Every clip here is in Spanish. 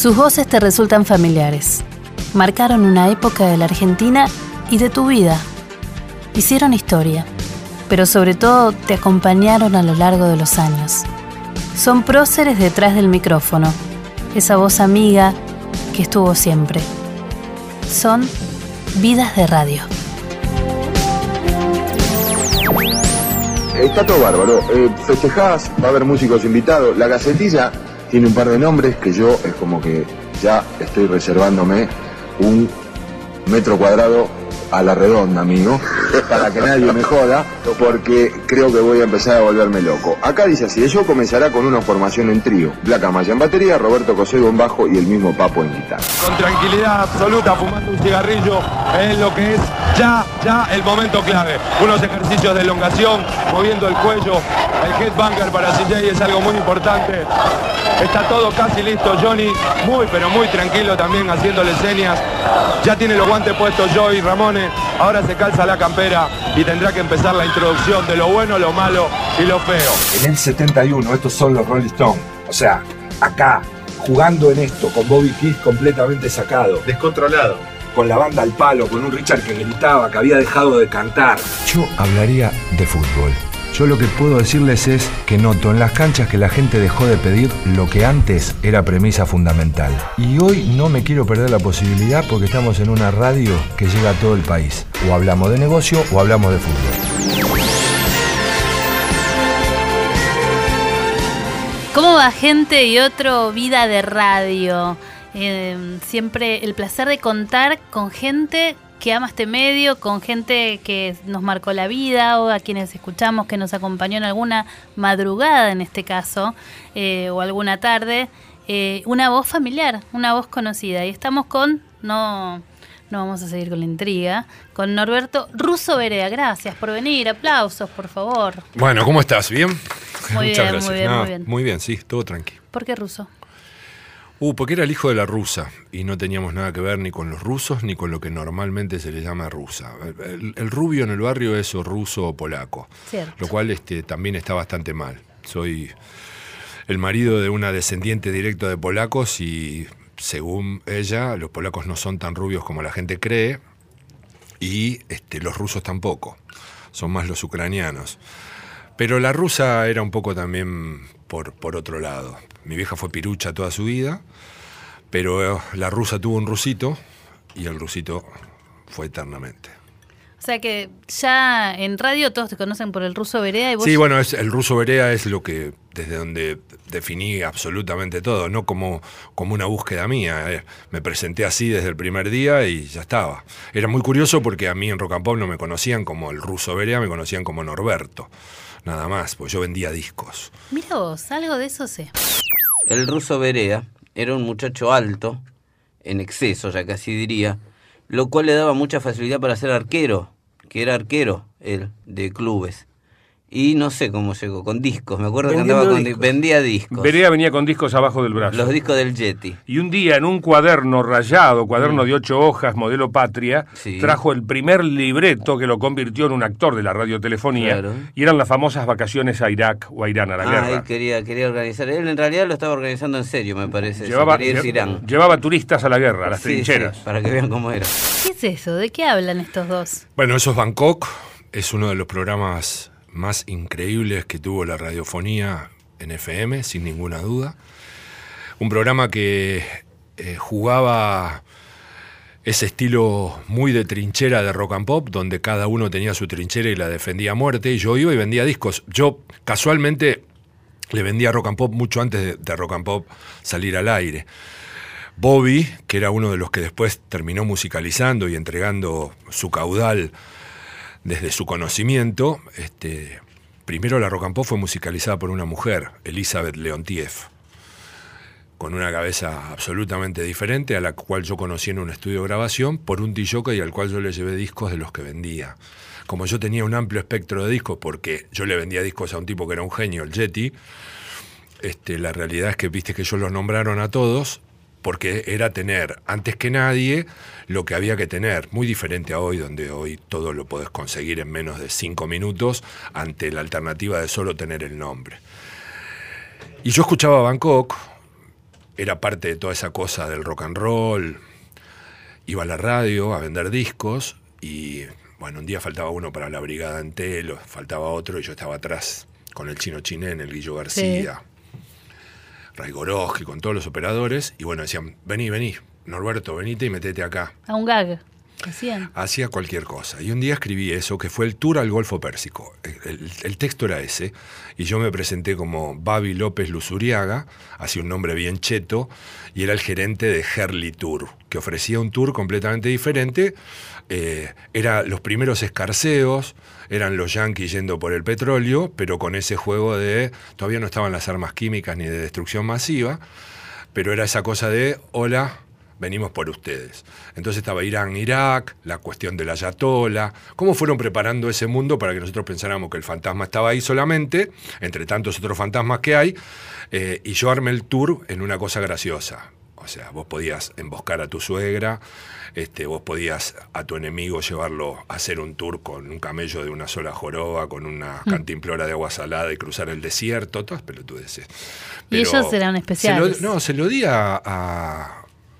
Sus voces te resultan familiares. Marcaron una época de la Argentina y de tu vida. Hicieron historia, pero sobre todo te acompañaron a lo largo de los años. Son próceres detrás del micrófono, esa voz amiga que estuvo siempre. Son vidas de radio. Está todo bárbaro. Eh, festejás, va a haber músicos invitados. La gacetilla tiene un par de nombres que yo es como que ya estoy reservándome un metro cuadrado a la redonda, amigo, para que nadie me joda, porque creo que voy a empezar a volverme loco. Acá dice así, show comenzará con una formación en trío. Black Maya en batería, Roberto Cosego en bajo y el mismo Papo en guitarra. Con tranquilidad absoluta, fumando un cigarrillo, es lo que es ya, ya el momento clave. Unos ejercicios de elongación, moviendo el cuello, el headbanger para CJ es algo muy importante. Está todo casi listo, Johnny, muy pero muy tranquilo también haciéndole señas. Ya tiene los guantes puestos Joey, Ahora se calza la campera y tendrá que empezar la introducción de lo bueno, lo malo y lo feo. En el 71, estos son los Rolling Stones. O sea, acá, jugando en esto, con Bobby Keys completamente sacado. Descontrolado. Con la banda al palo, con un Richard que gritaba, que había dejado de cantar. Yo hablaría de fútbol. Yo lo que puedo decirles es que noto en las canchas que la gente dejó de pedir lo que antes era premisa fundamental. Y hoy no me quiero perder la posibilidad porque estamos en una radio que llega a todo el país. O hablamos de negocio o hablamos de fútbol. ¿Cómo va gente y otro Vida de Radio? Eh, siempre el placer de contar con gente que ama este medio, con gente que nos marcó la vida o a quienes escuchamos que nos acompañó en alguna madrugada en este caso eh, o alguna tarde. Eh, una voz familiar, una voz conocida. Y estamos con, no, no vamos a seguir con la intriga, con Norberto Russo Berea. Gracias por venir, aplausos, por favor. Bueno, ¿cómo estás? ¿Bien? Muy Muchas bien, gracias. muy bien, No, muy bien. Muy bien, sí, todo tranqui. ¿Por qué Russo? Uh, porque era el hijo de la rusa y no teníamos nada que ver ni con los rusos ni con lo que normalmente se le llama rusa. El, el rubio en el barrio es o ruso o polaco, Cierto. lo cual este, también está bastante mal. Soy el marido de una descendiente directa de polacos y según ella, los polacos no son tan rubios como la gente cree y este, los rusos tampoco, son más los ucranianos. Pero la rusa era un poco también por, por otro lado. Mi vieja fue pirucha toda su vida, pero eh, la rusa tuvo un rusito y el rusito fue eternamente. O sea que ya en radio todos te conocen por el Russo Berea y vos Sí, bueno, es, el ruso Berea es lo que, desde donde definí absolutamente todo, no como, como una búsqueda mía. eh. Me presenté así desde el primer día y ya estaba. Era muy curioso porque a mí en Rock and Pop no me conocían como el ruso Berea, me conocían como Norberto. Nada más, porque yo vendía discos. Mira vos, algo de eso sé. El ruso Berea era un muchacho alto, en exceso, ya casi diría, lo cual le daba mucha facilidad para ser arquero, que era arquero él, de clubes. Y no sé cómo llegó, con discos. Me acuerdo que andaba con di- discos. vendía discos. Berea venía con discos abajo del brazo. Los discos del Yeti. Y un día en un cuaderno rayado, cuaderno de ocho hojas, modelo Patria, Mm. Sí. trajo el primer libreto que lo convirtió en un actor de la radiotelefonía. Claro. Y eran las famosas vacaciones a Irak o a Irán, a la Ah, guerra. él quería, quería organizar. Él en realidad lo estaba organizando en serio, me parece. Llevaba, lle- Irán. turistas a la guerra, a las Sí, trincheras. sí, para que vean cómo era. ¿Qué es eso? ¿De qué hablan estos dos? Bueno, eso es Bangkok, es uno de los programas más increíbles que tuvo la radiofonía en FM, sin ninguna duda. Un programa que eh, jugaba ese estilo muy de trinchera de rock and pop, donde cada uno tenía su trinchera y la defendía a muerte, y yo iba y vendía discos. Yo casualmente le vendía rock and pop mucho antes de, de rock and pop salir al aire. Bobby, que era uno de los que después terminó musicalizando y entregando su caudal desde su conocimiento, este, primero la rock and pop fue musicalizada por una mujer, Elizabeth Leontiev, con una cabeza absolutamente diferente, a la cual yo conocí en un estudio de grabación, por un DJ y al cual yo le llevé discos de los que vendía. Como yo tenía un amplio espectro de discos, porque yo le vendía discos a un tipo que era un genio, el Yeti, este, la realidad es que viste que ellos los nombraron a todos porque era tener antes que nadie lo que había que tener, muy diferente a hoy, donde hoy todo lo podés conseguir en menos de cinco minutos ante la alternativa de solo tener el nombre. Y yo escuchaba Bangkok, era parte de toda esa cosa del rock and roll. Iba a la radio a vender discos y bueno, un día faltaba uno para la brigada Antelo, faltaba otro y yo estaba atrás con el chino Chinén, el Guillo García, Raigoroski, con todos los operadores y bueno, decían, vení, vení, Norberto, venite y metete acá. A un gag. Hacían. Hacía cualquier cosa. Y un día escribí eso, que fue el tour al Golfo Pérsico. El, el- el texto era ese, y yo me presenté como Babi López Luzuriaga, hacía un nombre bien cheto, y era el gerente de Herley Tour, que ofrecía un tour completamente diferente. Eh, era los primeros escarceos, eran los yanquis yendo por el petróleo, pero con ese juego de. Todavía no estaban las armas químicas ni de destrucción masiva, pero era esa cosa de: hola, venimos por ustedes. Entonces estaba Irán, Irak, la cuestión de la cómo fueron preparando ese mundo para que nosotros pensáramos que el fantasma estaba ahí solamente, entre tantos otros fantasmas que hay, eh, y yo armé el tour en una cosa graciosa. O sea, vos podías emboscar a tu suegra, este, vos podías a tu enemigo llevarlo a hacer un tour con un camello de una sola joroba, con una cantimplora de agua salada y cruzar el desierto, todas pelotudeces. Y ellos eran se lo- especiales. no, se lo di a, a-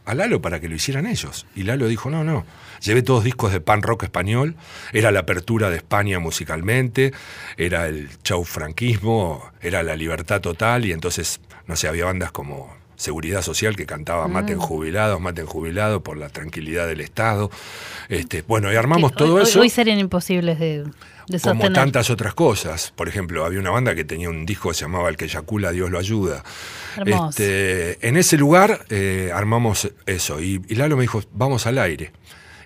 a Lalo para que lo hicieran ellos. Y Lalo dijo, no, no. Llevé todos discos de pan rock español, era la apertura de España musicalmente, era el chau franquismo, era la libertad total y entonces, no sé, había bandas como Seguridad Social que cantaba Maten Mm. jubilados, maten jubilados por la tranquilidad del Estado. Este, bueno, y armamos todo hoy, eso Hoy serían imposibles de, de como tantas otras cosas. Por ejemplo, había una banda que tenía un disco que se llamaba El que eyacula, Dios lo ayuda. Hermoso. Este, en ese lugar eh, armamos eso y, y Lalo me dijo, vamos al aire.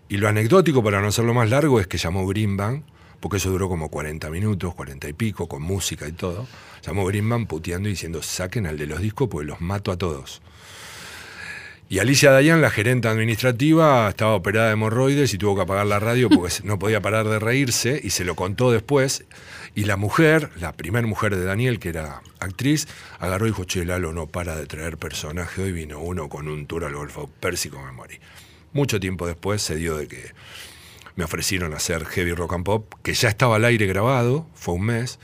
Y lo anecdótico, para no hacerlo más largo, es que llamó Green Band, porque eso duró como 40 minutos, 40 y pico, con música y todo. Llamó Green Band puteando y diciendo, saquen al de los discos porque los mato a todos. Y Alicia Dayan, la gerente administrativa, estaba operada de hemorroides y tuvo que apagar la radio porque no podía parar de reírse y se lo contó después. Y la mujer, la primera mujer de Daniel, que era actriz, agarró y dijo, che, Lalo no para de traer personaje. Hoy vino uno con un tour al Golfo Pérsico, me morí. Mucho tiempo después se dio de que me ofrecieron hacer Heavy Rock and Pop, que ya estaba al aire grabado, fue un mes.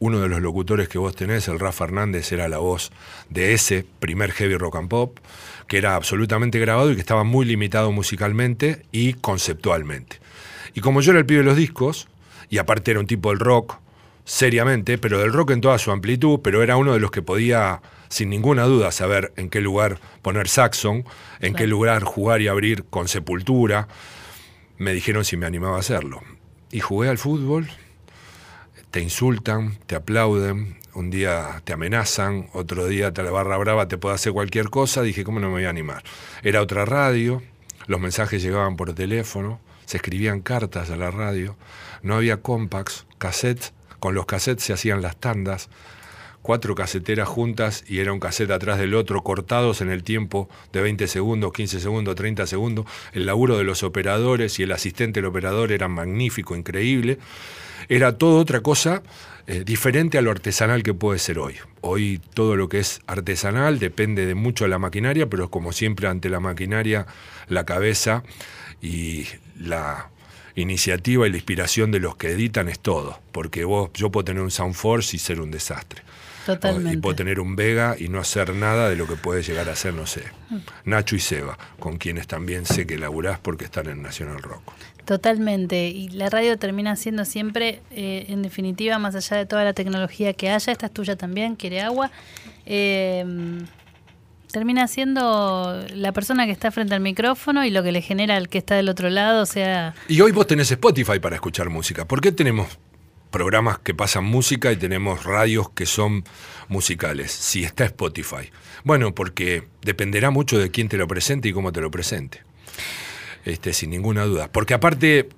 Uno de los locutores que vos tenés, el Rafa Hernández, era la voz de ese primer Heavy Rock and Pop, que era absolutamente grabado y que estaba muy limitado musicalmente y conceptualmente. Y como yo era el pibe de los discos, y aparte era un tipo del rock, seriamente, pero del rock en toda su amplitud, pero era uno de los que podía, sin ninguna duda, saber en qué lugar poner Saxon, en qué lugar jugar y abrir con Sepultura. Me dijeron si me animaba a hacerlo. Y jugué al fútbol, te insultan, te aplauden, un día te amenazan, otro día te la barra brava te puede hacer cualquier cosa, dije, ¿cómo no me voy a animar? Era otra radio, los mensajes llegaban por teléfono, se escribían cartas a la radio, no había compacts, cassettes, con los cassettes se hacían las tandas, cuatro caseteras juntas y era un cassette atrás del otro, cortados en el tiempo de 20 segundos, 15 segundos, 30 segundos. El laburo de los operadores y el asistente del operador era magnífico, increíble. Era todo otra cosa eh, diferente a lo artesanal que puede ser hoy. Hoy todo lo que es artesanal depende de mucho de la maquinaria, pero como siempre ante la maquinaria, la cabeza y la iniciativa y la inspiración de los que editan es todo. Porque vos, yo puedo tener un Soundforce y ser un desastre. Y puedo tener un Vega y no hacer nada de lo que puede llegar a ser, no sé, Nacho y Seba, con quienes también sé que laburás porque están en Nacional Rock. Totalmente. Y la radio termina siendo siempre, eh, en definitiva, más allá de toda la tecnología que haya, esta es tuya también, quiere agua. eh, termina siendo la persona que está frente al micrófono y lo que le genera al que está del otro lado, o sea, Y hoy vos tenés Spotify para escuchar música. ¿Por qué tenemos programas que pasan música y tenemos radios que son musicales? Si está Spotify. Bueno, porque dependerá mucho de quién te lo presente y cómo te lo presente. Este, sin ninguna duda. Porque aparte,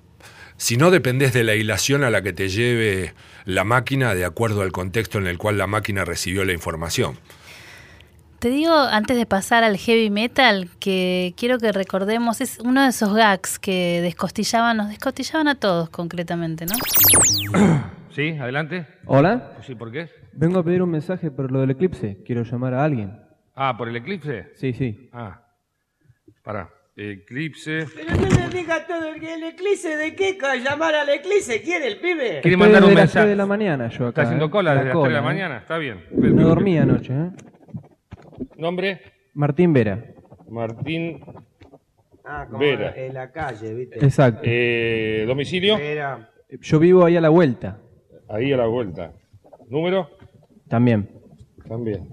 si no dependés de la hilación a la que te lleve la máquina de acuerdo al contexto en el cual la máquina recibió la información. Te digo, antes de pasar al heavy metal, que quiero que recordemos, es uno de esos gags que descostillaban, nos descostillaban a todos concretamente, ¿no? Sí, adelante. Hola, Sí, ¿por qué? vengo a pedir un mensaje por lo del eclipse. Quiero llamar a alguien. Ah, ¿por el eclipse? Sí, sí. Ah, pará. Eclipse. Pero no le diga todo el, el eclipse de qué, llamar al eclipse, ¿quiere el pibe? ¿Quiere mandar un mensaje? 3 de la mañana yo acá. Está haciendo ¿eh? cola La desde las 3 de la ¿eh? mañana, está bien. No dormí anoche, ¿eh? ¿Nombre? Martín Vera. Martín Ah, como Vera. en la calle, ¿viste? Exacto. Eh, ¿Domicilio? Vera. Yo vivo ahí a la vuelta. Ahí a la vuelta. ¿Número? También. También.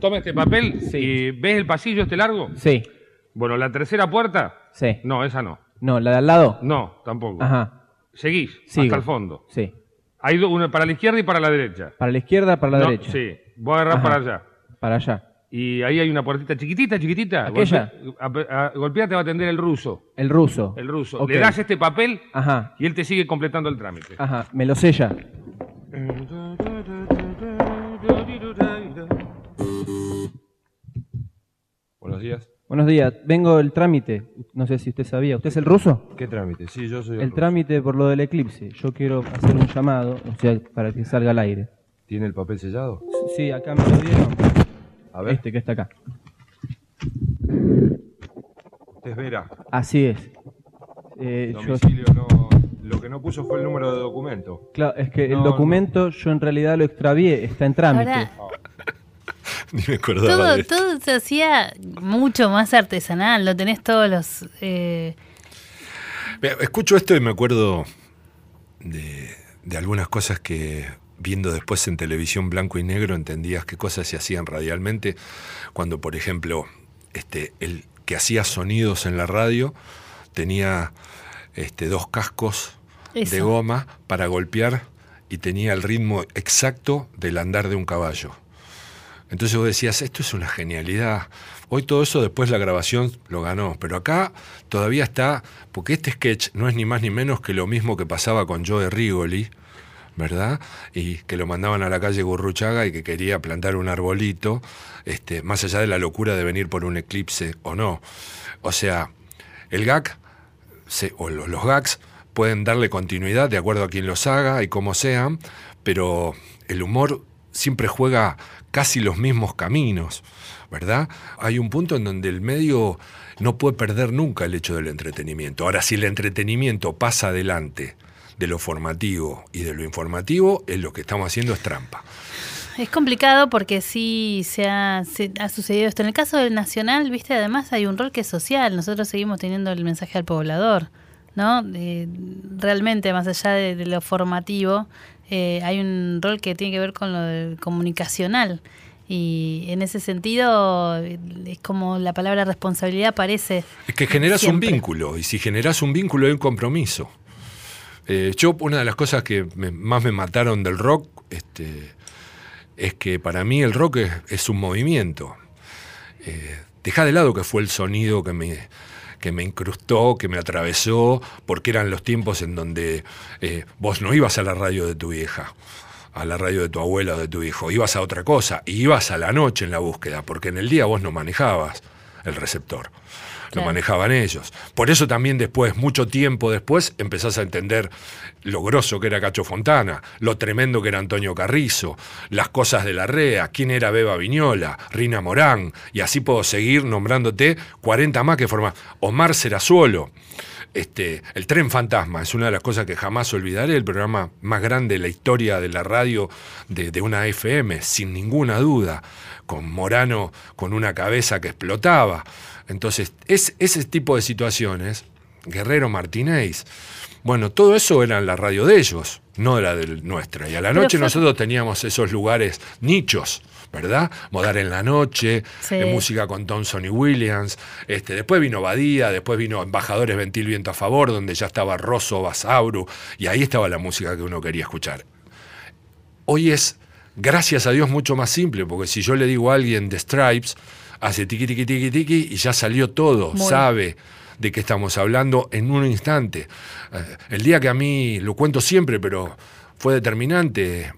Toma este papel y ¿ves el pasillo este largo? Sí. Bueno, la tercera puerta. Sí. No, esa no. No, la de al lado. No, tampoco. Ajá. Seguís Sigo. hasta el fondo. Sí. Hay do- una para la izquierda y para la derecha. Para la izquierda, para la No, derecha. Sí. Voy a agarrar Ajá. para allá. Para allá. Y ahí hay una puertita chiquitita, chiquitita. ¿Aquella? Golpea, a- a- golpea te va a atender el ruso. El ruso. El ruso. Ok. Le das este papel Ajá. y él te sigue completando el trámite. Ajá. Me lo sella. Buenos días. Buenos días. Vengo el trámite. No sé si usted sabía. ¿Usted es el ruso? ¿Qué trámite? Sí, yo soy el, El ruso. trámite por lo del eclipse. Yo quiero hacer un llamado, o sea, para que salga al aire. ¿Tiene el papel sellado? Sí, acá me lo dieron. A ver. Este que está acá. Usted es Vera. Así es. Eh, yo- Domicilio no. Lo que no puso fue el número de documento. claro, es que No, el documento yo en realidad lo extravié, está en trámite. Ahora, Ni me acordaba todo, de esto. todo se hacía mucho más artesanal, lo tenés todos los... eh, Escucho esto y me acuerdo de, de algunas cosas que viendo después en televisión blanco y negro entendías qué cosas se hacían radialmente. Cuando, por ejemplo, este, el que hacía sonidos en la radio tenía este, dos cascos de goma para golpear y tenía el ritmo exacto del andar de un caballo. Entonces vos decías, esto es una genialidad. Hoy todo eso después la grabación lo ganó, pero acá todavía está, porque este sketch no es ni más ni menos que lo mismo que pasaba con Joe Rigoli, ¿verdad? Y que lo mandaban a la calle Gurruchaga y que quería plantar un arbolito, este, más allá de la locura de venir por un eclipse o no. O sea, el se- o lo- los gags, pueden darle continuidad de acuerdo a quien los haga y cómo sean, pero el humor siempre juega casi los mismos caminos, ¿verdad? Hay un punto en donde el medio no puede perder nunca el hecho del entretenimiento. Ahora, si el entretenimiento pasa adelante de lo formativo y de lo informativo, es lo que estamos haciendo es trampa. Es complicado porque sí se ha, se ha sucedido esto. En el caso del Nacional, viste, además hay un rol que es social. Nosotros seguimos teniendo el mensaje al poblador, ¿no? Eh, realmente, más allá de, de lo formativo, eh, hay un rol que tiene que ver con lo del comunicacional. Y en ese sentido, eh, es como la palabra responsabilidad aparece. Es que generas siempre. un vínculo, y si generas un vínculo hay un compromiso. Eh, yo, una de las cosas que más me mataron del rock este, es que para mí el rock es, un movimiento. Eh, deja de lado que fue el sonido que me, que me incrustó, que me atravesó, porque eran los tiempos en donde eh, vos no ibas a la radio de tu vieja, a la radio de tu abuela o de tu hijo, ibas a otra cosa, y ibas a la noche en la búsqueda, porque en el día vos no manejabas el receptor. Lo manejaban ellos. Por eso también después, mucho tiempo después, empezás a entender lo grosso que era Cacho Fontana, lo tremendo que era Antonio Carrizo, las cosas de la REA, quién era Beba Viñola, Rina Morán, y así puedo seguir nombrándote 40 más que forman. Omar Serazuolo. Este, el tren fantasma es una de las cosas que jamás olvidaré, el programa más grande de la historia de la radio de, de una FM, sin ninguna duda, con Morano con una cabeza que explotaba. Entonces, es, ese tipo de situaciones, Guerrero Martínez, bueno, todo eso era en la radio de ellos, no era de nuestra. Y a la Pero noche fue- nosotros teníamos esos lugares nichos, ¿verdad? Modar en la noche, Sí. de música con Thompson y Williams. Este, después vino Badía, después vino Embajadores Ventil Viento a Favor, donde ya estaba Rosso, Basauro, y ahí estaba la música que uno quería escuchar. Hoy es, gracias a Dios, mucho más simple, porque si yo le digo a alguien de Stripes, hace tiqui tiqui tiqui tiqui y ya salió todo, Muy. sabe de qué estamos hablando en un instante. Eh, el día que a mí, lo cuento siempre, pero fue determinante,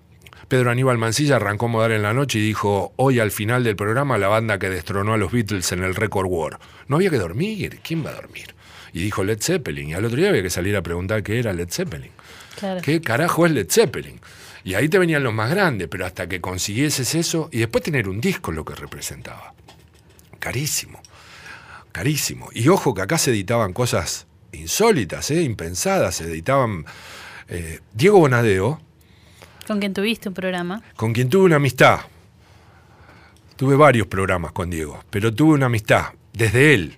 Pedro Aníbal Mancilla arrancó a modar en la noche y dijo, hoy al final del programa la banda que destronó a los Beatles en el Record War. No había que dormir, ¿quién va a dormir? Y dijo Led Zeppelin, y al otro día había que salir a preguntar qué era Led Zeppelin. Claro. ¿Qué carajo es Led Zeppelin? Y ahí te venían los más grandes, pero hasta que consiguieses eso, y después tener un disco lo que representaba. Carísimo, carísimo. Y ojo que acá se editaban cosas insólitas, ¿eh? impensadas, se editaban... eh, Diego Bonadeo, Con quien tuviste un programa. con quien tuve una amistad Tuve varios programas con Diego, pero tuve una amistad desde él,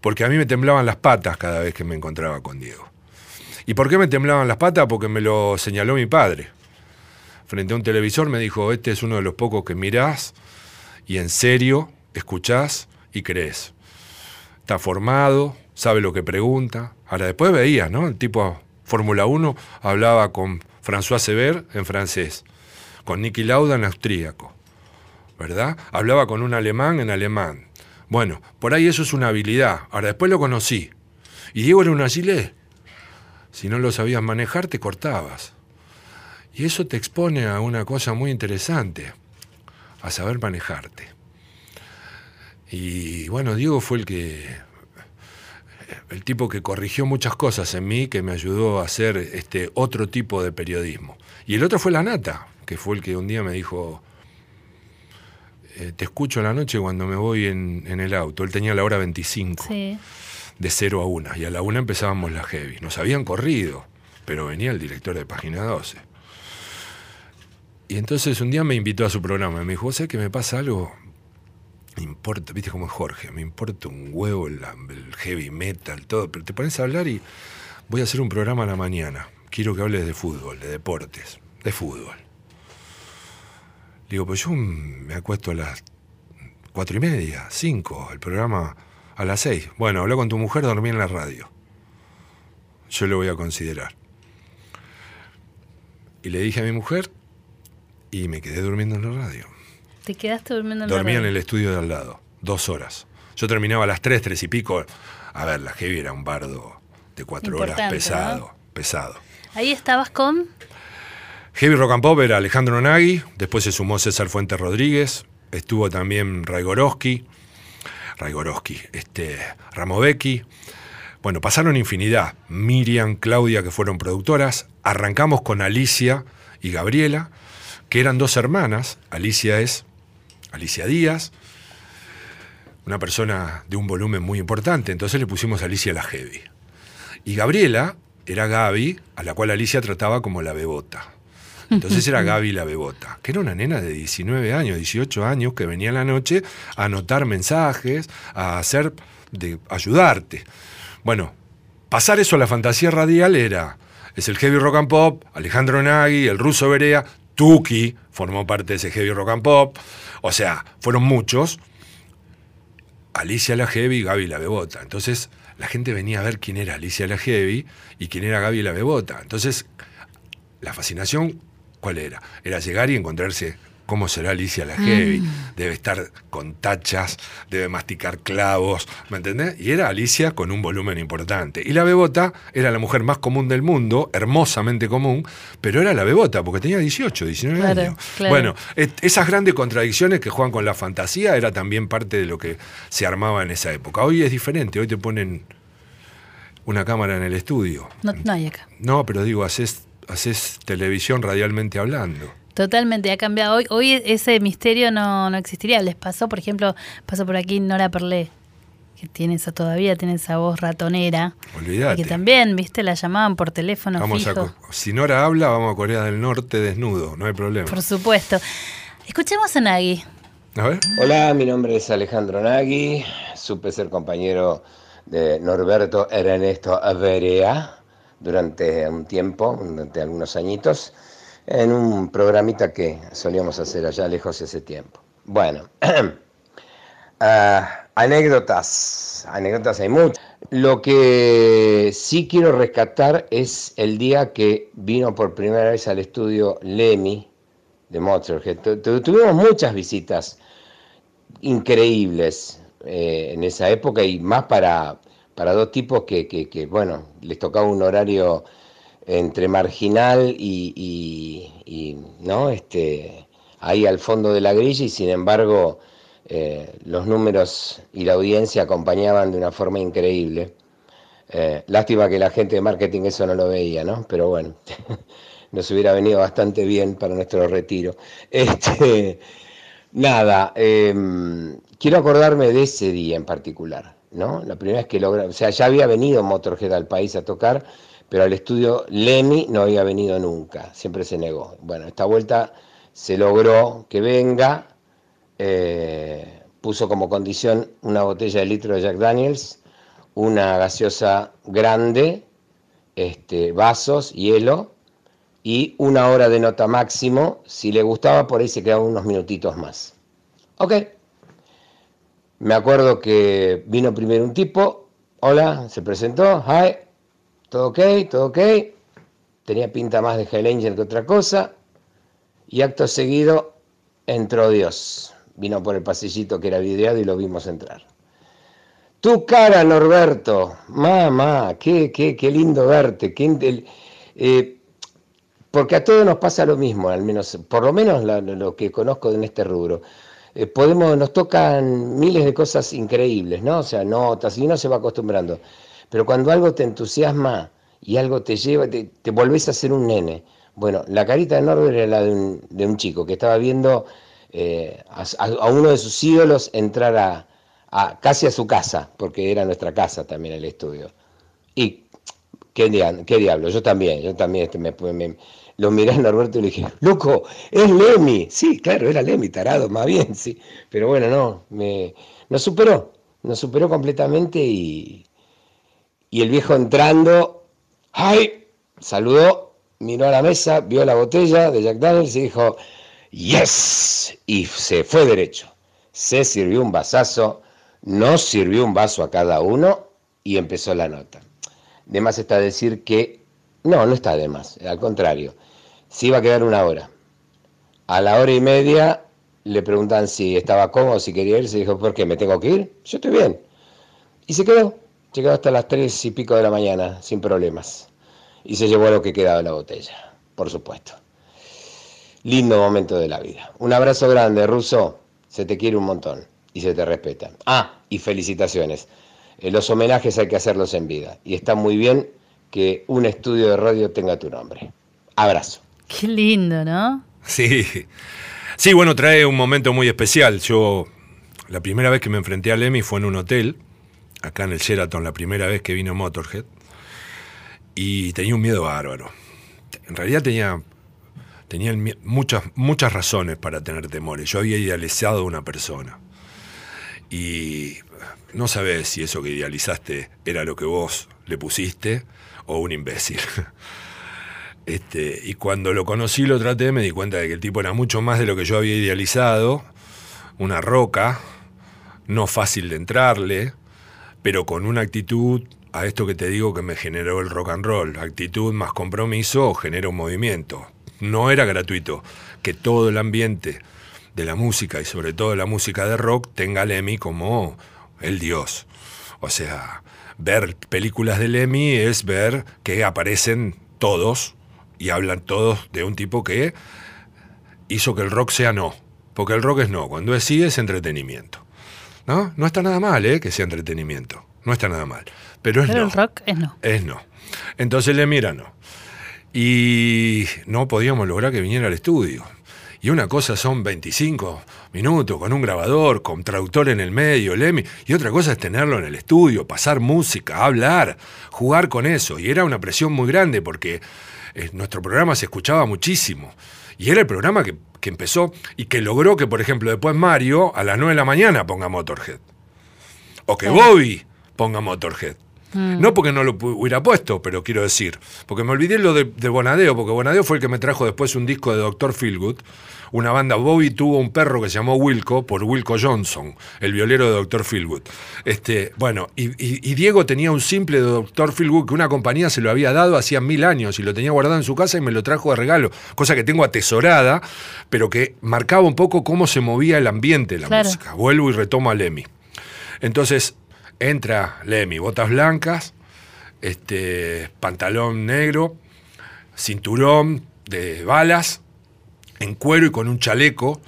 porque a mí me temblaban las patas cada vez que me encontraba con Diego. ¿Y por qué me temblaban las patas? Porque me lo señaló mi padre. Frente a un televisor me dijo, este es uno de los pocos que mirás y en serio escuchás y crees. Está formado, sabe lo que pregunta. Ahora después veías, ¿no? El tipo Fórmula 1 hablaba con François Sever en francés, con Niki Lauda en austríaco, ¿verdad? Hablaba con un alemán en alemán. Bueno, por ahí eso es una habilidad. Ahora después lo conocí. Y Diego era un agilé. Si no lo sabías manejar, te cortabas. Y eso te expone a una cosa muy interesante, a saber manejarte. Y bueno, Diego fue el que el tipo que corrigió muchas cosas en mí, que me ayudó a hacer este otro tipo de periodismo. Y el otro fue la Nata, que fue el que un día me dijo, eh, te escucho a la noche cuando me voy en, en, el auto. Él tenía la hora 25, Sí. de 0 a 1, y a la 1 empezábamos la heavy. Nos habían corrido, pero venía el director de Página 12. Y entonces un día me invitó a su programa, me dijo, ¿vos sabés que me pasa algo? Me importa, viste cómo es Jorge, me importa un huevo el, heavy metal, todo, pero te pones a hablar y voy a hacer un programa a la mañana. Quiero que hables de fútbol, de deportes, de fútbol. Digo, pues yo me acuesto a las cuatro y media, cinco, el programa a las seis. Bueno, habló con tu mujer, dormí en la radio. Yo lo voy a considerar. Y le dije a mi mujer y me quedé durmiendo en la radio. Te quedaste durmiendo en la Dormía en el estudio de al lado, dos horas. Yo terminaba a las tres, tres y pico. A ver, la heavy era un bardo de cuatro horas, pesado, pesado. Ahí estabas con. Heavy Rock and Pop era Alejandro Nagui, después se sumó César Fuentes Rodríguez, estuvo también Raigorowski, Raigorowski, este, Ramovecki. Bueno, pasaron infinidad. Miriam, Claudia, que fueron productoras. Arrancamos con Alicia y Gabriela, que eran dos hermanas. Alicia es Alicia Díaz, una persona de un volumen muy importante, entonces le pusimos Alicia la Heavy. Y Gabriela era Gaby, a la cual Alicia trataba como la bebota. Entonces era Gaby la bebota, que era una nena de 19 años, 18 años, que venía a la noche a anotar mensajes, a hacer, de ayudarte. Bueno, pasar eso a la fantasía radial era, es el heavy rock and pop, Alejandro Nagui, el ruso Berea, Tuki formó parte de ese heavy rock and pop, o sea, fueron muchos, Alicia la Heavy y Gaby la Bebota. Entonces la gente venía a ver quién era Alicia la Heavy y quién era Gaby la Bebota. Entonces la fascinación, ¿cuál era? Era llegar y encontrarse cómo será Alicia la Heavy. Mm. Debe estar con tachas, debe masticar clavos, ¿me entendés? Y era Alicia con un volumen importante. Y la Bebota era la mujer más común del mundo, hermosamente común, pero era la Bebota porque tenía 18, 19 Claro, años. claro. Bueno, et- esas grandes contradicciones que juegan con la fantasía era también parte de lo que se armaba en esa época. Hoy es diferente, hoy te ponen una cámara en el estudio. No, no hay acá. No, pero digo, haces, haces televisión radialmente hablando. Totalmente, ha cambiado. Hoy, hoy ese misterio no, no existiría. Les pasó, por ejemplo, pasó por aquí Nora Perlé, que tiene esa todavía, tiene esa voz ratonera. Olvídate. que también, viste, la llamaban por teléfono Vamos fijo. si Nora habla, vamos a Corea del Norte desnudo, no hay problema. Por supuesto. Escuchemos a Nagui. A ver. Hola, mi nombre es Alejandro Nagui. Supe ser compañero de Norberto Ernesto Averea durante un tiempo, durante algunos añitos, en un programita que solíamos hacer allá lejos ese tiempo. Bueno, ah, anécdotas, anécdotas hay muchas. Lo que sí quiero rescatar es el día que vino por primera vez al estudio Lemmy de Motorhead. Tu- tu- Tuvimos muchas visitas increíbles eh, en esa época y más para, para dos tipos que, bueno, les tocaba un horario entre marginal y, y- y, ¿no? Este, ahí al fondo de la grilla y sin embargo eh, los números y la audiencia acompañaban de una forma increíble. Eh, lástima que la gente de marketing eso no lo veía, ¿no? Pero bueno, nos hubiera venido bastante bien para nuestro retiro. Este, nada, em, quiero acordarme de ese día en particular, ¿no? La primera vez que logra, o sea, ya había venido Motorhead al país a tocar, pero al estudio Lemmy no había venido nunca, siempre se negó. Bueno, esta vuelta se logró que venga, eh, puso como condición una botella de litro de Jack Daniels, una gaseosa grande, este, vasos, hielo y una hora de nota máximo. Si le gustaba, por ahí se quedaban unos minutitos más. Ok. Me acuerdo que vino primero un tipo, hola, se presentó, hi, todo ok, todo ok. Tenía pinta más de Hell Angel que otra cosa. Y acto seguido entró Dios. Vino por el pasillito que era videado y lo vimos entrar. Tu cara, Norberto. Mamá, qué, qué, qué lindo verte. Qué eh, porque a todos nos pasa lo mismo, al menos, por lo menos lo que conozco en este rubro. Eh, podemos, nos tocan miles de cosas increíbles, ¿no? O sea, notas, y uno se va acostumbrando. Pero cuando algo te entusiasma y algo te lleva, te, te volvés a ser un nene. Bueno, la carita de Norbert era la de un, de un chico que estaba viendo eh, a, a uno de sus ídolos entrar a, a- casi a su casa, porque era nuestra casa también el estudio. Y qué, dia- qué diablo, yo también, yo también este, me, lo miré a Norberto y le dije, loco, es Lemmy. Sí, claro, era Lemmy, tarado, más bien, sí. Pero bueno, no, me, nos superó, nos superó completamente y, y el viejo entrando, ¡ay! Saludó, miró a la mesa, vio la botella de Jack Daniels y dijo, ¡yes! Y se fue derecho. Se sirvió un vasazo, nos sirvió un vaso a cada uno y empezó la nota. De más está decir que, no, no está de más, al contrario, se iba a quedar una hora. A la hora y media le preguntan si estaba cómodo, si quería ir, se dijo, ¿por qué? ¿Me tengo que ir? Yo estoy bien. Y se quedó, quedó hasta las tres y pico de la mañana, sin problemas. Y se llevó lo que quedaba de la botella, por supuesto. Lindo momento de la vida. Un abrazo grande, Ruso. Se te quiere un montón y se te respeta. Ah, y felicitaciones. Eh, los homenajes hay que hacerlos en vida. Y está muy bien que un estudio de radio tenga tu nombre. Abrazo. Qué lindo, ¿no? Sí. Sí, bueno, trae un momento muy especial. Yo, la primera vez que me enfrenté a Lemmy fue en un hotel, acá en el Sheraton, la primera vez que vino Motorhead. Y tenía un miedo bárbaro. En realidad tenía, tenía muchas, muchas razones para tener temores. Yo había idealizado a una persona. Y no sabes si eso que idealizaste era lo que vos le pusiste o un imbécil. Este, y cuando lo conocí, lo traté, me di cuenta de que el tipo era mucho más de lo que yo había idealizado, una roca, no fácil de entrarle, pero con una actitud a esto que te digo que me generó el rock and roll, actitud más compromiso genera un movimiento. No era gratuito que todo el ambiente de la música y sobre todo la música de rock tenga a Lemmy como el dios. O sea, ver películas de Lemmy es ver que aparecen todos y hablan todos de un tipo que hizo que el rock sea no. Porque el rock es no, cuando es sí es entretenimiento. ¿No? No está nada mal, ¿eh? Que sea entretenimiento. No está nada mal. Pero es Pero no. el rock es no. Es no. Entonces le mira no. Y no podíamos lograr que viniera al estudio. Y una cosa son 25 minutos con un grabador, con traductor en el medio, Lemmy. Y otra cosa es tenerlo en el estudio, pasar música, hablar, jugar con eso. Y era una presión muy grande porque eh, nuestro programa se escuchaba muchísimo. Y era el programa que, que empezó y que logró que, por ejemplo, después Mario a las 9 de la mañana ponga Motorhead. O que Bobby ponga Motorhead. No porque no lo hubiera puesto, pero quiero decir, porque me olvidé lo de, de Bonadeo, porque Bonadeo fue el que me trajo después un disco de Dr. Feelgood, una banda. Bobby tuvo un perro que se llamó Wilco, por Wilco Johnson, el violero de Dr. Feelgood. Este, bueno, y, y- y Diego tenía un simple de Dr. Feelgood que una compañía se lo había dado hacía mil años y lo tenía guardado en su casa y me lo trajo de regalo, cosa que tengo atesorada, pero que marcaba un poco cómo se movía el ambiente de la Claro. música. Vuelvo y retomo a Lemmy. Entonces entra Lemmy, botas blancas, este, pantalón negro, cinturón de balas, en cuero y con un chaleco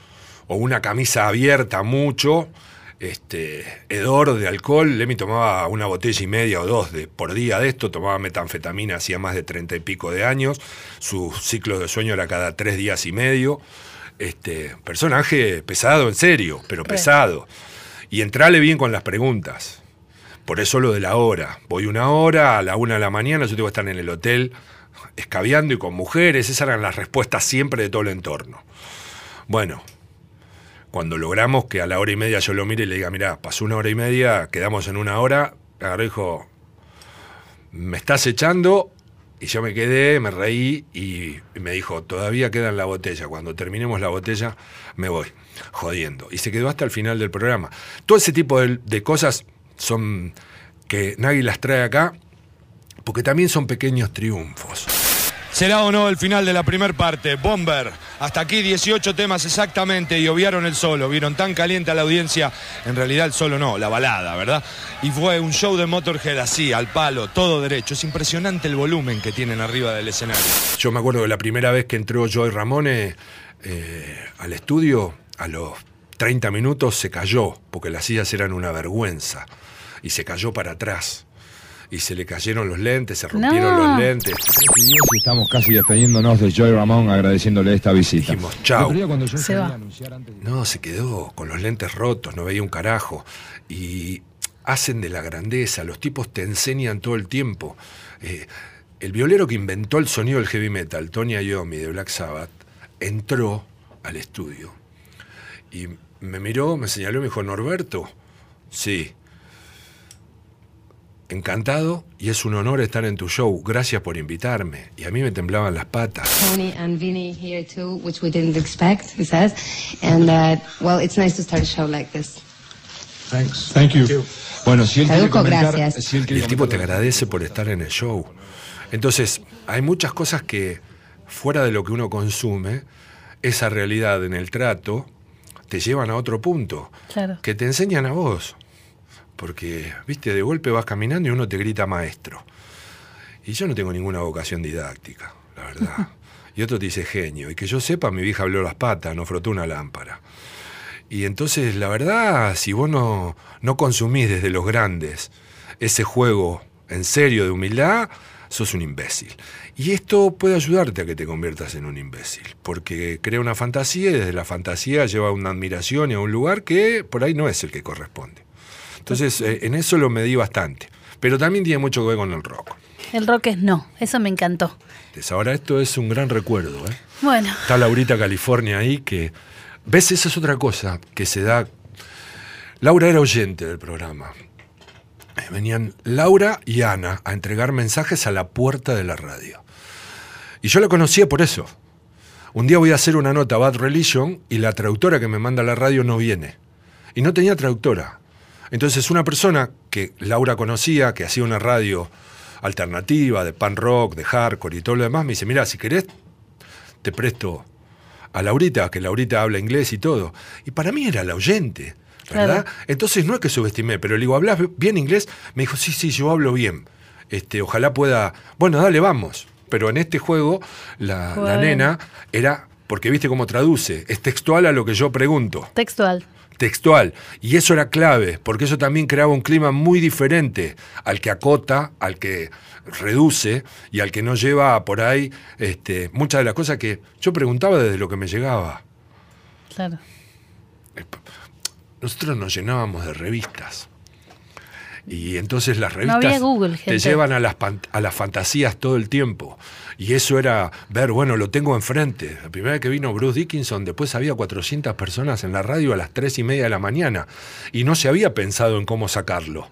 o una camisa abierta mucho, este, hedor de alcohol. Lemmy tomaba una botella y media o dos de, por día de esto, tomaba metanfetamina hacía más de treinta y pico de años, su ciclo de sueño era cada tres días y medio. Este, personaje pesado, en serio, pero pesado. Y entrale bien con las preguntas. Por eso lo de la hora. Voy una hora, a la una de la mañana, yo tengo que estar en el hotel escabeando y con mujeres. Esas eran las respuestas siempre de todo el entorno. Bueno, cuando logramos que a la hora y media yo lo mire y le diga, mirá, pasó una hora y media, quedamos en una hora, agarró y dijo, me estás echando y yo me quedé, me reí y me dijo, todavía queda en la botella. Cuando terminemos la botella, me voy, jodiendo. Y se quedó hasta el final del programa. Todo ese tipo de, de cosas son que Nagui las trae acá, porque también son pequeños triunfos. ¿Será o no el final de la primera parte? Bomber, hasta aquí 18 temas exactamente y obviaron el solo. Vieron tan caliente a la audiencia, en realidad el solo no, la balada, ¿verdad? Y fue un show de Motorhead así, al palo, todo derecho. Es impresionante el volumen que tienen arriba del escenario. Yo me acuerdo que la primera vez que entró Joey Ramone eh, al estudio, a los 30 minutos se cayó, porque las sillas eran una vergüenza. Y se cayó para atrás. Y se le cayeron los lentes, se rompieron No. los lentes. Y estamos casi despediéndonos de Joy Ramón, agradeciéndole esta visita. Dijimos, chau. El otro día cuando yo Se salí a va. anunciar antes de- No, se quedó con los lentes rotos, no veía un carajo. Y hacen de la grandeza, los tipos te enseñan todo el tiempo. Eh, el violero que inventó el sonido del heavy metal, Tony Iommi de Black Sabbath, entró al estudio y me miró, me señaló y me dijo, Norberto, sí. Encantado y es un honor estar en tu show. Gracias por invitarme. Y a mí me temblaban las patas. Tony and Vinny here too, which we didn't expect, he says. And uh, well, it's nice to start a show like this. Thanks. Thank you. Bueno, si él quiere Traduco, comentar, gracias. si él Y el tipo te agradece por estar en el show. Entonces, hay muchas cosas que, fuera de lo que uno consume, esa realidad en el trato, te llevan a otro punto, Claro. que te enseñan a vos. Porque, viste, de golpe vas caminando y uno te grita maestro. Y yo no tengo ninguna vocación didáctica, la verdad. Y otro te dice genio. Y que yo sepa, mi vieja habló las patas, no frotó una lámpara. Y entonces, la verdad, si vos no, no consumís desde los grandes ese juego en serio de humildad, sos un imbécil. Y esto puede ayudarte a que te conviertas en un imbécil, porque crea una fantasía y desde la fantasía lleva a una admiración y a un lugar que por ahí no es el que corresponde. Entonces, eh, en eso lo medí bastante. Pero también tiene mucho que ver con el rock. El rock es no, eso me encantó. Entonces, ahora esto es un gran recuerdo. ¿eh? Bueno, Está Laurita California ahí que... ¿Ves? Esa es otra cosa que se da... Laura era oyente del programa. Eh, Venían Laura y Ana a entregar mensajes a la puerta de la radio. Y yo la conocía por eso. Un día voy a hacer una nota Bad Religion y la traductora que me manda a la radio no viene. Y no tenía traductora. Entonces una persona que Laura conocía, que hacía una radio alternativa, de pan rock, de hardcore y todo lo demás, me dice, mira, si querés, te presto a Laurita, que Laurita habla inglés y todo. Y para mí era la oyente, ¿verdad? Claro. Entonces no es que subestimé, pero le digo, ¿hablas bien inglés? Me dijo, sí, sí, yo hablo bien. Este, ojalá pueda. Bueno, dale, vamos. Pero en este juego, la, nena era. Porque viste cómo traduce, es textual a lo que yo pregunto textual. textual. Y eso era clave, porque eso también creaba un clima muy diferente al que acota, al que reduce y al que no lleva por ahí este, muchas de las cosas que yo preguntaba desde lo que me llegaba. Claro. Nosotros nos llenábamos de revistas. Y entonces las revistas Google, te llevan a las, a las fantasías todo el tiempo. Y eso era ver, bueno, lo tengo enfrente. La primera vez que vino Bruce Dickinson, después había 400 personas en la radio a las 3 y media de la mañana. Y no se había pensado en cómo sacarlo.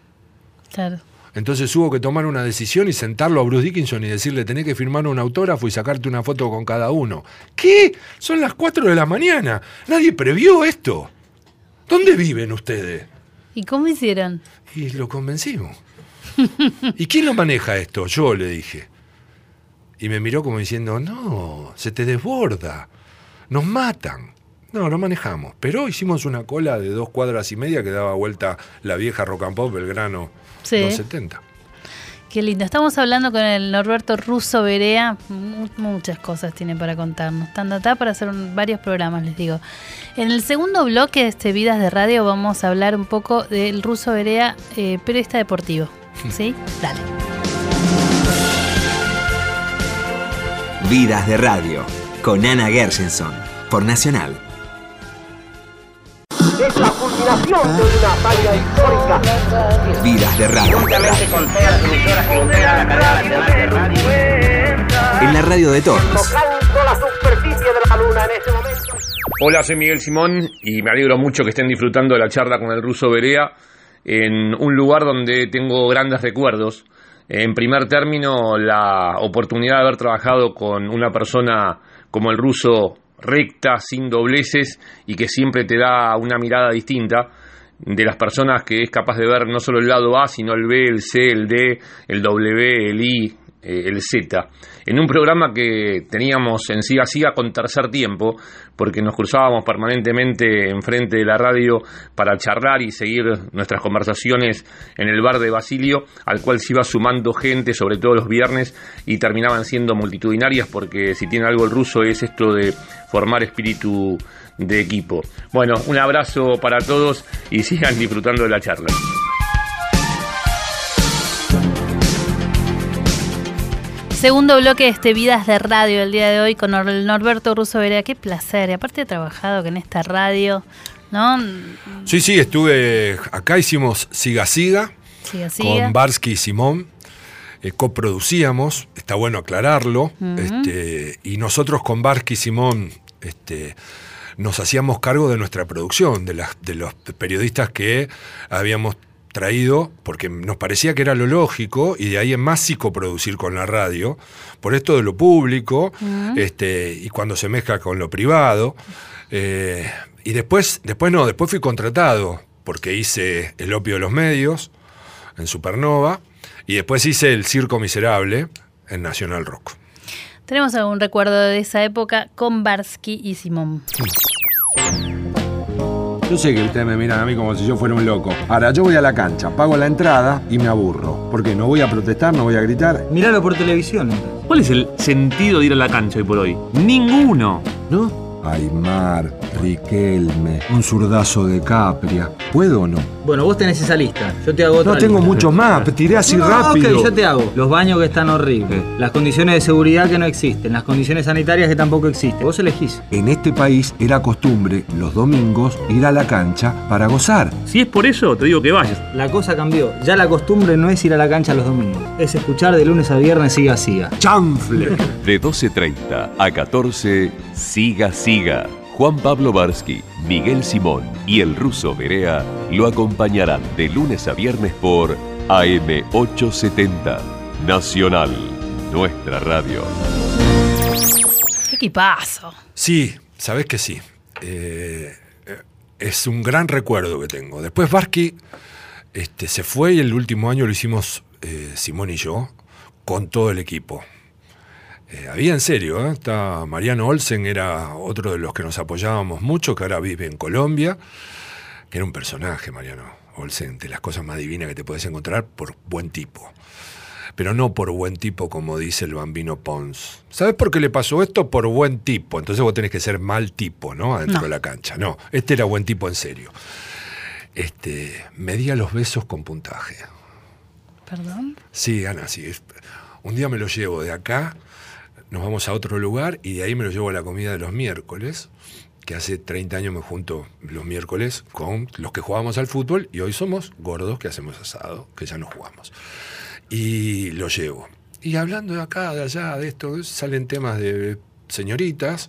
Claro. Entonces hubo que tomar una decisión y sentarlo a Bruce Dickinson y decirle, tenés que firmar un autógrafo y sacarte una foto con cada uno. ¿Qué? Son las 4 de la mañana. Nadie previó esto. ¿Dónde viven ustedes? ¿Y cómo hicieron? Y lo convencimos. ¿Y quién lo maneja esto? Yo le dije. Y me miró como diciendo, no, se te desborda, nos matan. No, lo manejamos. Pero hicimos una cola de dos cuadras y media que daba vuelta la vieja rock and pop Belgrano Sí. 270. Qué lindo. Estamos hablando con el Norberto Russo Berea. Mu- muchas cosas tiene para contarnos. Acá para hacer un- varios programas, les digo. En el segundo bloque de este Vidas de Radio vamos a hablar un poco del Russo Berea, eh, periodista deportivo. ¿Sí? Dale. Vidas de Radio, con Ana Gershenson, por Nacional. Es la culminación de una hazaña histórica. Vidas de Radio. Juntamente con todas las emisoras que integran la cadena nacional de radio. En la radio de todos. Tocando la superficie de la luna en ese momento. Hola, soy Miguel Simón y me alegro mucho que estén disfrutando de la charla con el ruso Berea en un lugar donde tengo grandes recuerdos. En primer término, la oportunidad de haber trabajado con una persona como el ruso recta, sin dobleces y que siempre te da una mirada distinta de las personas que es capaz de ver no solo el lado A, sino el B, el C, el D, el W, el I, eh, el Z, en un programa que teníamos en Siga Siga con tercer tiempo, porque nos cruzábamos permanentemente enfrente de la radio para charlar y seguir nuestras conversaciones en el bar de Basilio, al cual se iba sumando gente, sobre todo los viernes, y terminaban siendo multitudinarias, porque si tiene algo el ruso es esto de formar espíritu de equipo. Bueno, un abrazo para todos y sigan disfrutando de la charla. Segundo bloque de este Vidas de Radio el día de hoy con Nor- Norberto Russo Berea. Qué placer. Y aparte he trabajado en esta radio, ¿no? Sí, sí, estuve acá, hicimos Siga Siga Siga, siga. con Barsky y Simón. eh, coproducíamos, está bueno aclararlo, este, y nosotros con Barsky y Simón este, nos hacíamos cargo de nuestra producción, de, las, de los periodistas que habíamos traído, porque nos parecía que era lo lógico, y de ahí en más sí coproducir con la radio, por esto de lo público, este, y cuando se mezcla con lo privado. eh, y después, después no, después fui contratado, porque hice El opio de los medios en Supernova, y después hice El Circo Miserable en Nacional Rock. Tenemos algún recuerdo de esa época con Barsky y Simón. Yo sé que ustedes me miran a mí como si yo fuera un loco. Ahora, yo voy a la cancha, pago la entrada y me aburro. ¿Por qué? ¿No voy a protestar? ¿No voy a gritar? Míralo por televisión. ¿Cuál es el sentido de ir a la cancha hoy por hoy? Ninguno. ¿No? Aymar, Riquelme, un zurdazo de Capria. ¿Puedo o no? Bueno, vos tenés esa lista. Yo te hago otra No, tengo lista. muchos más. Tiré así No, rápido. Ok, yo te hago. Los baños que están horribles. Las condiciones de seguridad que no existen. Las condiciones sanitarias que tampoco existen. Vos elegís. En este país era costumbre los domingos ir a la cancha para gozar. Si es por eso, te digo que vayas. La cosa cambió. Ya la costumbre no es ir a la cancha los domingos. Es escuchar de lunes a viernes siga siga. ¡Chanfle! De 12.30 a 14, Siga Siga. Juan Pablo Barsky, Miguel Simón y el ruso Berea lo acompañarán de lunes a viernes por AM870. Nacional, nuestra radio. Qué equipazo. Sí, sabes que sí. Eh, es un gran recuerdo que tengo. Después Barsky este, se fue y el último año lo hicimos eh, Simón y yo con todo el equipo. Eh, había en serio, ¿eh? Está Mariano Olsen era otro de los que nos apoyábamos mucho, que ahora vive en Colombia, que era un personaje, Mariano Olsen, de las cosas más divinas que te puedes encontrar por buen tipo. Pero no por buen tipo como dice el bambino Pons. ¿Sabes por qué le pasó esto? Por buen tipo. Entonces vos tenés que ser mal tipo, ¿no? Adentro No. de la cancha. No, este era buen tipo en serio. Este, medía los besos con puntaje. Perdón. Sí, Ana, sí. Un día me lo llevo de acá, nos vamos a otro lugar y de ahí me lo llevo a la comida de los miércoles, que hace 30 años me junto los miércoles con los que jugábamos al fútbol y hoy somos gordos que hacemos asado, que ya no jugamos. Y lo llevo. Y hablando de acá, de allá, de esto, salen temas de señoritas.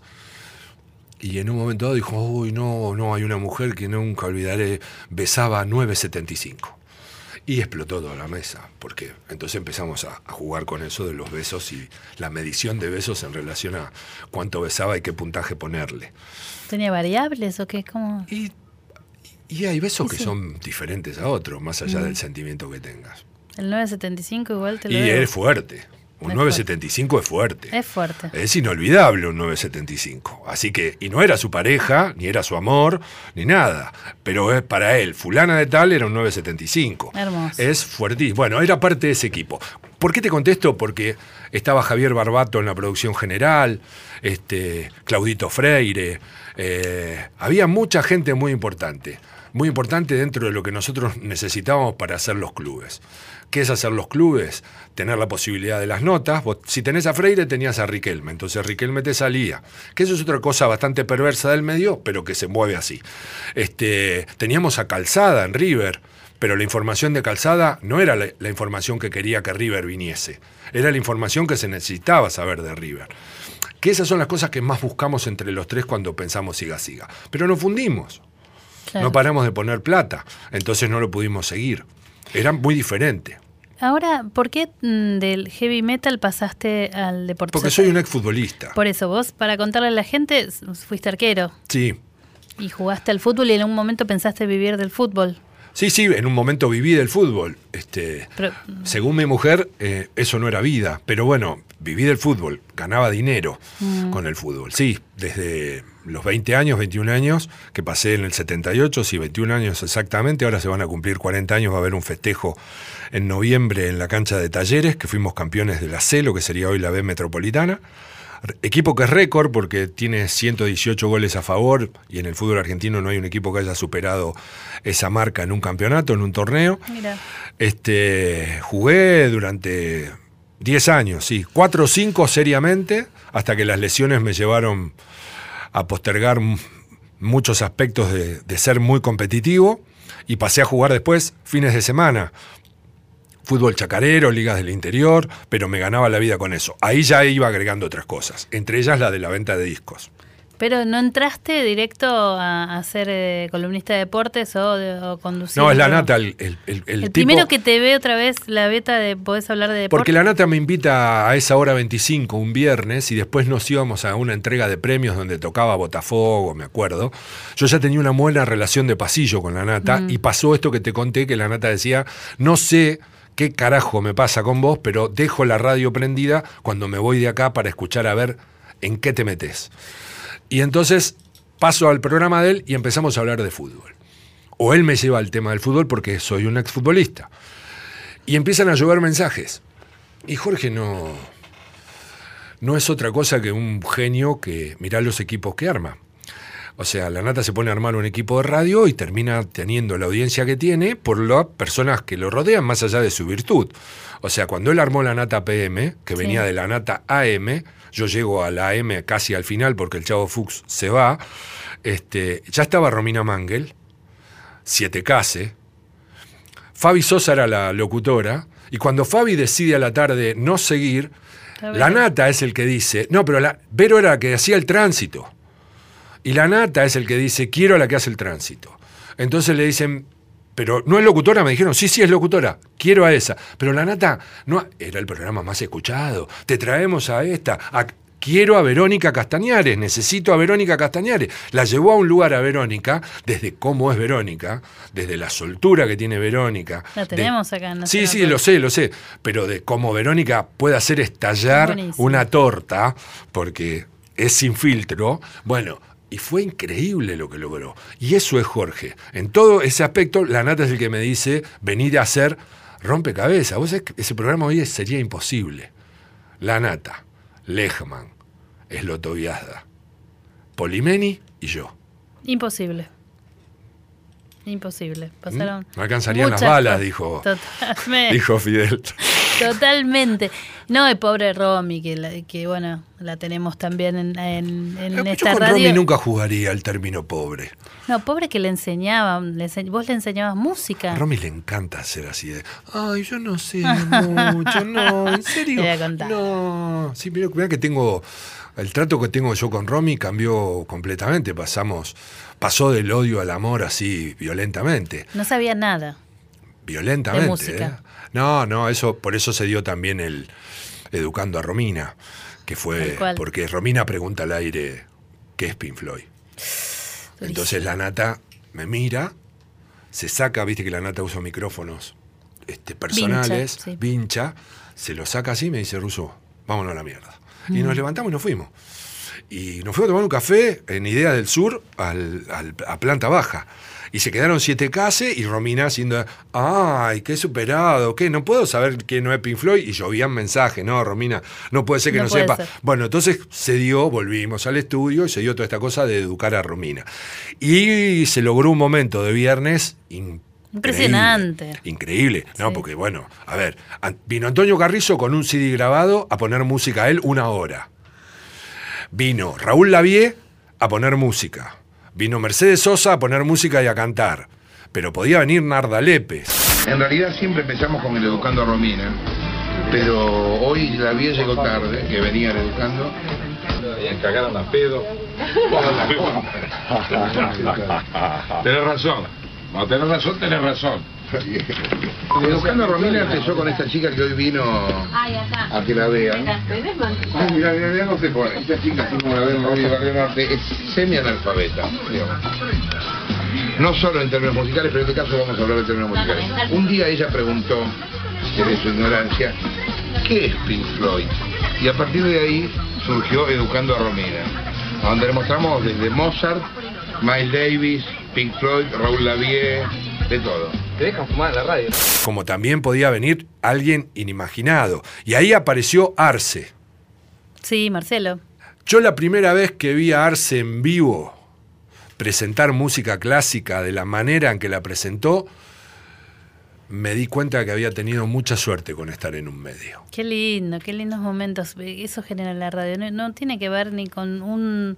Y en un momento dado dijo, uy, no, no, hay una mujer que nunca olvidaré, besaba a 975. Y explotó toda la mesa, porque entonces empezamos a, a jugar con eso de los besos y la medición de besos en relación a cuánto besaba y qué puntaje ponerle. ¿Tenía variables o qué? ¿Cómo? Y hay besos Sí, que sí. son diferentes a otros, más allá Mm. del sentimiento que tengas. El 975 igual te lo Y es fuerte. Un Es 975 es fuerte. Es fuerte. Es inolvidable un 975. Así que, y no era su pareja, ni era su amor, ni nada. Pero es para él, fulana de tal era un 975. Hermoso. Es fuertísimo. Bueno, era parte de ese equipo. ¿Por qué te contesto? Porque estaba Javier Barbato en la producción general, este, Claudito Freire, eh, había mucha gente muy importante, muy importante dentro de lo que nosotros necesitábamos para hacer los clubes. ¿Qué es hacer los clubes? Tener la posibilidad de las notas. Vos, si tenés a Freire, tenías a Riquelme, entonces Riquelme te salía. Que eso es otra cosa bastante perversa del medio, pero que se mueve así. Este, teníamos a Calzada en River, pero la información de Calzada no era la, la información que quería que River viniese, era la información que se necesitaba saber de River. Que esas son las cosas que más buscamos entre los tres cuando pensamos siga, siga. Pero nos fundimos. Claro. No paramos de poner plata. Entonces no lo pudimos seguir. Era muy diferente. Ahora, ¿por qué mm, del heavy metal pasaste al deporte? Porque soy un exfutbolista. Por eso, vos, para contarle a la gente, fuiste arquero Sí. y jugaste al fútbol y en un momento pensaste vivir del fútbol. Sí, sí, en un momento viví del fútbol. Este, Pero, según mi mujer, eh, eso no era vida. Pero bueno, viví del fútbol, ganaba dinero Mm. con el fútbol. Sí, desde los 20 años, 21 años, que pasé en el 78, sí, 21 años exactamente. Ahora se van a cumplir 40 años, va a haber un festejo en noviembre en la cancha de Talleres, que fuimos campeones de la C, lo que sería hoy la B Metropolitana. Equipo que es récord porque tiene 118 goles a favor y en el fútbol argentino no hay un equipo que haya superado esa marca en un campeonato, en un torneo. mira, Este, jugué durante 10 años, sí, 4 o 5 seriamente, hasta que las lesiones me llevaron a postergar muchos aspectos de ser muy competitivo y pasé a jugar después fines de semana. Fútbol chacarero, ligas del interior, pero me ganaba la vida con eso. Ahí ya iba agregando otras cosas, entre ellas la de la venta de discos. Pero no entraste directo a, a ser eh, columnista de deportes o, de- o conducir. No, es la nata el, el, el- el El, tipo- primero que te ve otra vez la beta de podés hablar de deporte. Porque la Nata me invita a esa hora 25 un viernes y después nos íbamos a una entrega de premios donde tocaba Botafogo, me acuerdo. Yo ya tenía una buena relación de pasillo con la Nata Mm. y pasó esto que te conté que la Nata decía, no sé qué carajo me pasa con vos, pero dejo la radio prendida cuando me voy de acá para escuchar a ver en qué te metes. Y entonces paso al programa de él y empezamos a hablar de fútbol. O él me lleva al tema del fútbol porque soy un exfutbolista. Y empiezan a llover mensajes. Y Jorge no, no es otra cosa que un genio que mira los equipos que arma. O sea, la nata se pone a armar un equipo de radio y termina teniendo la audiencia que tiene por las personas que lo rodean, más allá de su virtud. O sea, cuando él armó la nata PM, que Sí. venía de la nata AM, yo llego a la AM casi al final porque el Chavo Fuchs se va, este, ya estaba Romina Mangel, Siete Case, Fabi Sosa era la locutora, y cuando Fabi decide a la tarde no seguir, la nata es el que dice, no, pero la, Vero era la que hacía el tránsito. Y la nata es el que dice, quiero a la que hace el tránsito. Entonces le dicen, pero no es locutora, me dijeron, sí, sí es locutora, quiero a esa. Pero la nata no era el programa más escuchado. Te traemos a esta, a- quiero a Verónica Castañares, necesito a Verónica Castañares. La llevó a un lugar a Verónica, desde cómo es Verónica, desde la soltura que tiene Verónica. La de- tenemos acá. Sí, sé, sí, no lo sé, lo sé. Pero de cómo Verónica puede hacer estallar Buenísimo. una torta, porque es sin filtro. Bueno, y fue increíble lo que logró. Y eso es Jorge. En todo ese aspecto, la nata es el que me dice venir a hacer rompecabezas. Vos sabés que ese programa hoy sería imposible. La nata, Lehmann, Esloto Viazda, Polimeni y yo. Imposible. Imposible. Pasaron. No alcanzarían las balas, dijo, dijo Fidel. Totalmente. No, el pobre Romy, que, la- que bueno, la tenemos también en, en, en Yo esta con radio. Romy nunca jugaría el término pobre. No, pobre que le enseñaba, le ense- vos le enseñabas música. A Romy le encanta ser así de, ay, yo no sé mucho, no, en serio. Te voy a contar. No, sí, mira, mira que tengo, el trato que tengo yo con Romy cambió completamente, pasamos, pasó del odio al amor así violentamente, No sabía nada. violentamente. De música. ¿eh? No, no, eso, por eso se dio también el educando a Romina, que fue, porque Romina pregunta al aire, ¿qué es Pink Floyd? Entonces la nata me mira, se saca, viste que la nata usa micrófonos este, personales, Vincha, sí. vincha, se lo saca así y me dice, Russo, vámonos a la mierda. Y nos levantamos y nos fuimos. Y nos fuimos a tomar un café en Idea del Sur al- al- a planta baja. Y se quedaron siete case y Romina haciendo, ay, qué superado, qué, no puedo saber que no es Pink Floyd. Y llovían mensajes, no, Romina, no puede ser que No no, sepa. ser. Bueno, entonces se dio, volvimos al estudio y se dio toda esta cosa de educar a Romina. Y se logró un momento de viernes. Impresionante. Increíble, ¿no? Porque bueno, a ver, vino Antonio Carrizo con un CD grabado a poner música a él una hora. Vino Raúl Lavie a poner música. Vino Mercedes Sosa a poner música y a cantar. Pero podía venir Narda Lépez. En realidad siempre empezamos con el Educando a Romina, pero hoy la vi llegó tarde, que venía el Educando, se cagaron a pedo. tenés razón. No, tenés razón, tenés razón. Educando a Romina empezó con esta chica que hoy vino a que la vean. Ay, mira, mira, mira, no se pone. Esta chica, así como la ven en Romy Barrio Norte, es semi-analfabeta. digamos. No solo en términos musicales, pero en este caso vamos a hablar de términos musicales. Un día ella preguntó, desde su ignorancia, ¿qué es Pink Floyd? Y a partir de ahí surgió Educando a Romina, donde le mostramos desde Mozart, Miles Davis, Pink Floyd, Raúl Lavie, de todo. Te dejan fumar en la radio. Como también podía venir alguien inimaginado. Y ahí apareció Arce. Sí, Marcelo. Yo la primera vez que vi a Arce en vivo presentar música clásica de la manera en que la presentó, me di cuenta que había tenido mucha suerte con estar en un medio. Qué lindo, qué lindos momentos. Eso genera la radio. No, no tiene que ver ni con un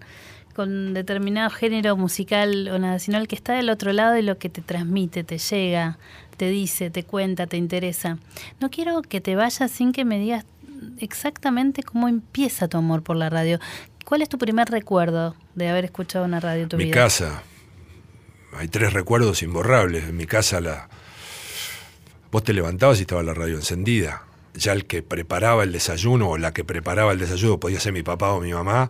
con determinado género musical o nacional que está del otro lado y lo que te transmite, te llega, te dice, te cuenta, te interesa. No quiero que te vayas sin que me digas exactamente cómo empieza tu amor por la radio. ¿Cuál es tu primer recuerdo de haber escuchado una radio en tu Mi vida? casa. Hay tres recuerdos imborrables. En mi casa la. Vos te levantabas y estaba la radio encendida. Ya el que preparaba el desayuno o la que preparaba el desayuno, podía ser mi papá o mi mamá,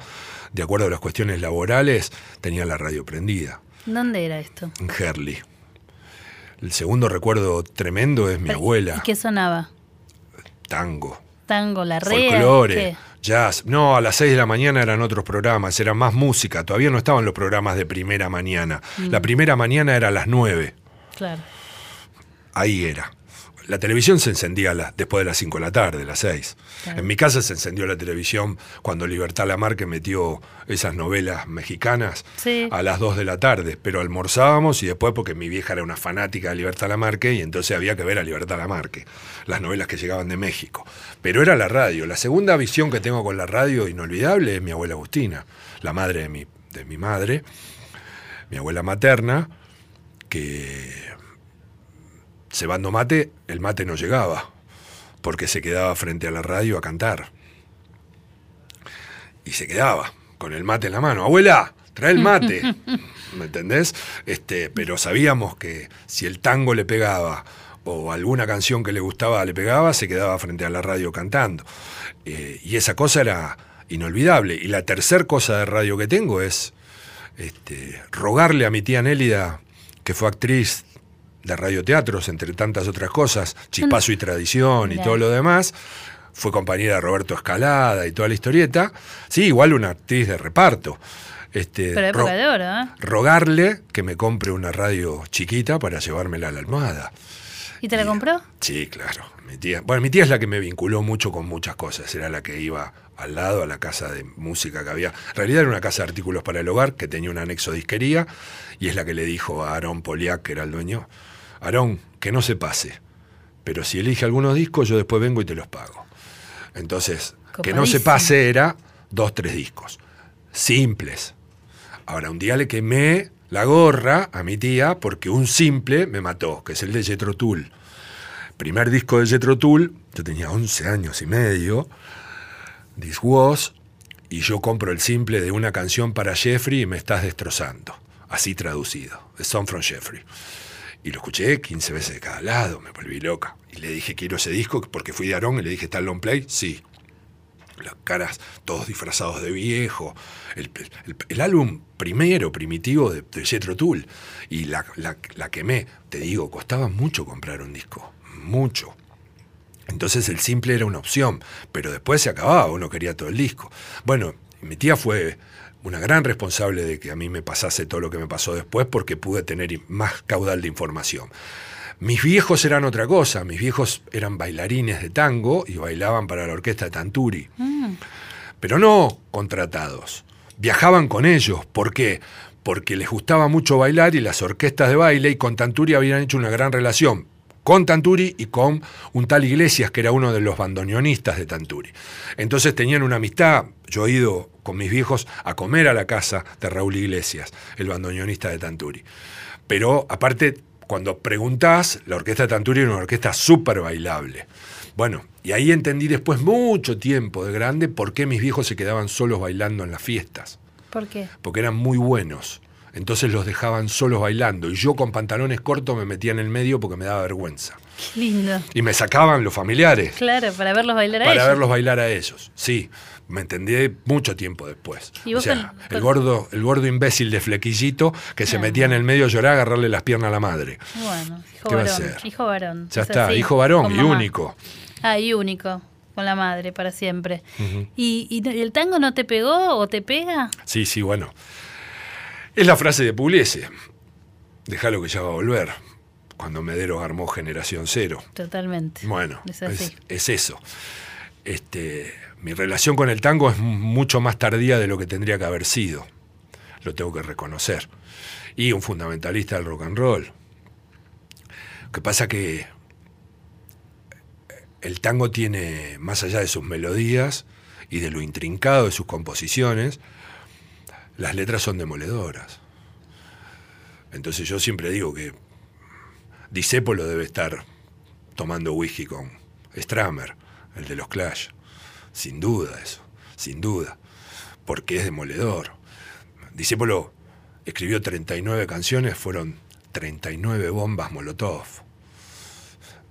de acuerdo a las cuestiones laborales, tenía la radio prendida. ¿Dónde era esto? En Herley. El segundo recuerdo tremendo es mi ¿Y abuela. qué sonaba? Tango, Tango, la rea. folclore, ¿qué? jazz. No, a las 6 de la mañana eran otros programas, era más música. Todavía no estaban los programas de primera mañana. Mm. La primera mañana era a las 9. Claro. Ahí era. La televisión se encendía la- después de las 5 de la tarde, las 6. Claro. En mi casa se encendió la televisión cuando Libertad Lamarque metió esas novelas mexicanas Sí. a las 2 de la tarde, pero almorzábamos y después porque mi vieja era una fanática de Libertad Lamarque y entonces había que ver a Libertad Lamarque, las novelas que llegaban de México. Pero era la radio. La segunda visión que tengo con la radio inolvidable es mi abuela Agustina, la madre de mi, de mi madre, mi abuela materna, que cebando mate, el mate no llegaba, porque se quedaba frente a la radio a cantar. Y se quedaba con el mate en la mano. Abuela, trae el mate. ¿Me entendés? Este, pero sabíamos que si el tango le pegaba o alguna canción que le gustaba le pegaba, se quedaba frente a la radio cantando. Eh, y esa cosa era inolvidable. Y la tercer cosa de radio que tengo es este, rogarle a mi tía Nélida, que fue actriz de radioteatros, entre tantas otras cosas, Chispazo y Tradición y todo lo demás, fue compañera de Roberto Escalada y toda la historieta. Sí, igual una actriz de reparto. Este, Pero ro- época de oro, ¿eh? rogarle que me compre una radio chiquita para llevármela a la almohada. ¿Y te la compró? Sí, claro. Mi tía, bueno, mi tía es la que me vinculó mucho con muchas cosas. Era la que iba al lado a la casa de música que había. En realidad era una casa de artículos para el hogar que tenía un anexo disquería y es la que le dijo a Aarón Poliak, que era el dueño, Aarón, que no se pase, pero si elige algunos discos yo después vengo y te los pago. Entonces, que no se pase era dos, tres discos. Simples. Ahora, un día le quemé la gorra a mi tía porque un simple me mató, que es el de Jethro Tull. Primer disco de Jethro Tull, yo tenía 11 años y medio, This Was, y yo compro el simple de una canción para Jeffrey y me estás destrozando. Así traducido, The Song from Jeffrey. Y lo escuché 15 veces de cada lado, me volví loca. Y le dije, quiero ese disco, porque fui de Aarón y le dije, ¿está el long play? Sí. Las caras todos disfrazados de viejo. El, álbum primero, primitivo de, de Jethro Tull. Y la, la, la quemé. Te digo, costaba mucho comprar un disco. Mucho. Entonces el simple era una opción, pero después se acababa, uno quería todo el disco. Bueno, mi tía fue una gran responsable de que a mí me pasase todo lo que me pasó después porque pude tener más caudal de información. Mis viejos eran otra cosa, mis viejos eran bailarines de tango y bailaban para la orquesta de Tanturi, pero no contratados. Viajaban con ellos, ¿por qué? Porque les gustaba mucho bailar y las orquestas de baile y con Tanturi habían hecho una gran relación con Tanturi y con un tal Iglesias, que era uno de los bandoneonistas de Tanturi. Entonces tenían una amistad. Yo he ido con mis viejos a comer a la casa de Raúl Iglesias, el bandoneonista de Tanturi. Pero aparte, cuando preguntás, la orquesta de Tanturi era una orquesta súper bailable. Bueno, y ahí entendí después, mucho tiempo de grande, por qué mis viejos se quedaban solos bailando en las fiestas. ¿Por qué? Porque eran muy buenos. Entonces los dejaban solos bailando. Y yo con pantalones cortos me metía en el medio porque me daba vergüenza. Qué lindo. Y me sacaban los familiares Claro, para verlos bailar a para ellos. verlos bailar a ellos. Sí, me entendí mucho tiempo después. ¿Y O vos sea, con- el gordo, el gordo imbécil de flequillito que se metía en el medio a llorar, a agarrarle las piernas a la madre. Bueno, hijo ¿Qué va a varón. ser? Hijo varón. Ya es está, hijo varón y mamá. único. Ah, y único. Con la madre para siempre. Ujú. ¿Y, y no- y el tango no te pegó o te pega? Sí, sí, bueno. Es la frase de Pugliese. Déjalo que ya va a volver. Cuando Medero armó Generación Cero. Totalmente. Bueno, Es así. es, es eso. Este, mi relación con el tango es mucho más tardía de lo que tendría que haber sido. Lo tengo que reconocer. Y un fundamentalista del rock and roll. Lo que pasa que el tango tiene, más allá de sus melodías y de lo intrincado de sus composiciones, las letras son demoledoras. Entonces yo siempre digo que Disépolo debe estar tomando whisky con Stramer, el de los Clash. Sin duda eso, sin duda. Porque es demoledor. Disépolo escribió 39 canciones, fueron 39 bombas Molotov.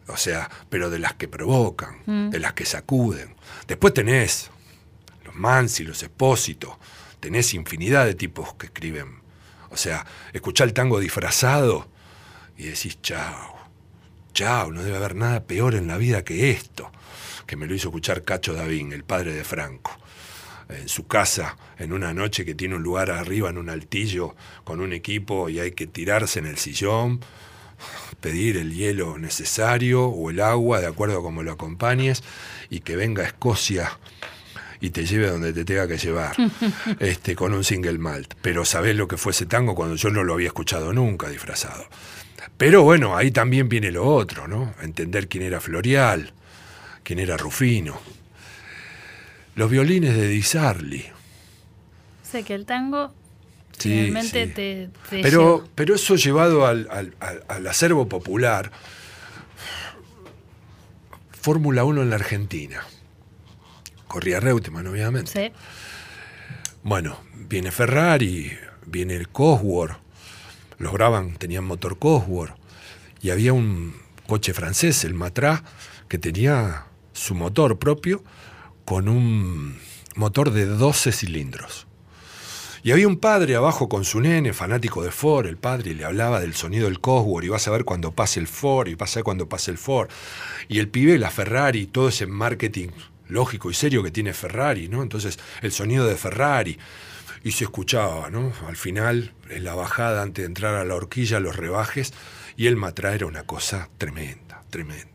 O sea, pero de las que provocan, Mm. de las que sacuden. Después tenés los Mansi, los Espósito, tenés infinidad de tipos que escriben. O sea, escuchá el tango disfrazado y decís, chao, chao, no debe haber nada peor en la vida que esto, que me lo hizo escuchar Cacho Davín, el padre de Franco, en su casa, en una noche que tiene un lugar arriba, en un altillo, con un equipo y hay que tirarse en el sillón, pedir el hielo necesario o el agua, de acuerdo a cómo lo acompañes, y que venga a Escocia y te lleve a donde te tenga que llevar, este, con un single malt. Pero sabés lo que fue ese tango cuando yo no lo había escuchado nunca disfrazado. Pero bueno, ahí también viene lo otro, ¿no? Entender quién era Florial, quién era Rufino. Los violines de Di Sarli. O sea que el tango Sí, finalmente sí. te, te Pero, lleva. pero eso llevado al, al- al- al acervo popular, Fórmula 1 en la Argentina. Corría Reutemann, obviamente. Sí. Bueno, viene Ferrari, viene el Cosworth, los Brabham tenían motor Cosworth, y había un coche francés, el Matra, que tenía su motor propio con un motor de 12 cilindros. Y había un padre abajo con su nene, fanático de Ford, el padre, y le hablaba del sonido del Cosworth, y vas a ver cuando pase el Ford, y vas a ver cuando pase el Ford. Y el pibe, la Ferrari, todo ese marketing lógico y serio que tiene Ferrari, ¿no? Entonces, el sonido de Ferrari. Y se escuchaba, ¿no? Al final, en la bajada, antes de entrar a la horquilla, los rebajes, y el Matra era una cosa tremenda, tremenda.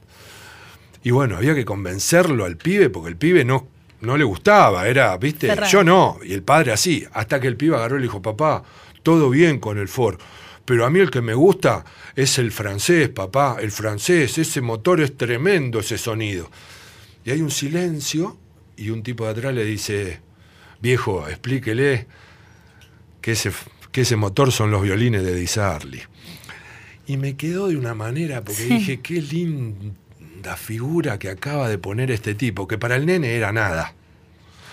Y bueno, había que convencerlo al pibe, porque el pibe no, no le gustaba, era, ¿viste? Ferrari. Yo no, y el padre así, hasta que el pibe agarró y le dijo, papá, todo bien con el Ford, pero a mí el que me gusta es el francés, papá, el francés, ese motor es tremendo, ese sonido. Y hay un silencio y un tipo de atrás le dice, viejo, explíquele que ese, que ese motor son los violines de Di Sarli. Y me quedó de una manera, porque Sí. dije, qué linda figura que acaba de poner este tipo, que para el nene era nada.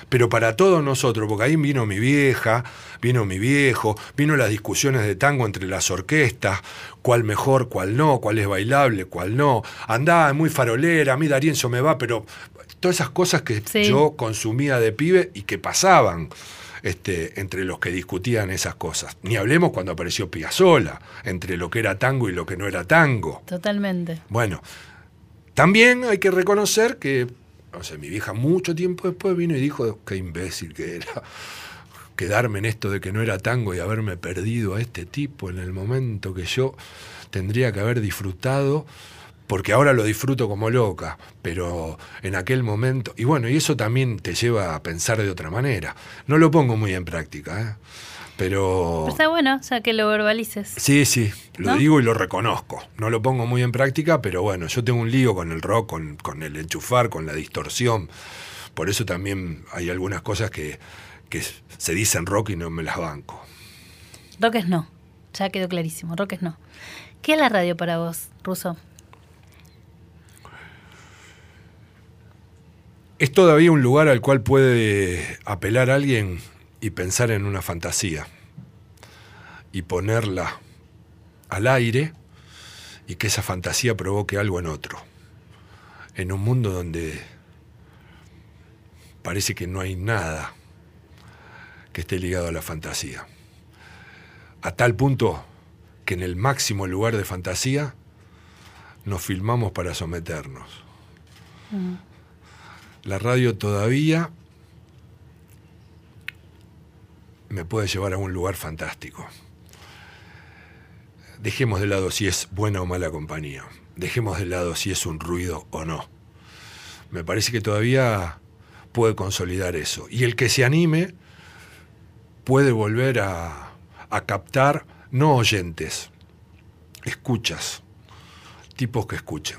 Pero para todos nosotros, porque ahí vino mi vieja, vino mi viejo, vino las discusiones de tango entre las orquestas, cuál mejor, cuál no, cuál es bailable, cuál no. Andá, es muy farolera, a mí Darienzo me va, pero todas esas cosas que Sí. yo consumía de pibe y que pasaban este, entre los que discutían esas cosas. Ni hablemos cuando apareció Piazzolla, entre lo que era tango y lo que no era tango. Totalmente. Bueno, también hay que reconocer que, no sé, mi vieja mucho tiempo después vino y dijo, qué imbécil que era quedarme en esto de que no era tango y haberme perdido a este tipo en el momento que yo tendría que haber disfrutado, porque ahora lo disfruto como loca, pero en aquel momento, y bueno, y eso también te lleva a pensar de otra manera. No lo pongo muy en práctica, ¿eh? Pero... Pero está bueno, o sea, que lo verbalices. Sí, sí, lo ¿No? digo y lo reconozco. No lo pongo muy en práctica, pero bueno, yo tengo un lío con el rock, con, con el enchufar, con la distorsión. Por eso también hay algunas cosas que, que se dicen rock y no me las banco. Rock es no. Ya quedó clarísimo. Rock es no. ¿Qué es la radio para vos, Ruso? es todavía un lugar al cual puede apelar alguien y pensar en una fantasía y ponerla al aire y que esa fantasía provoque algo en otro. En un mundo donde parece que no hay nada que esté ligado a la fantasía. A tal punto que en el máximo lugar de fantasía nos filmamos para someternos. La radio todavía me puede llevar a un lugar fantástico. Dejemos de lado si es buena o mala compañía. Dejemos de lado si es un ruido o no. Me parece que todavía puede consolidar eso. Y el que se anime puede volver a, a captar no oyentes, escuchas, tipos que escuchen.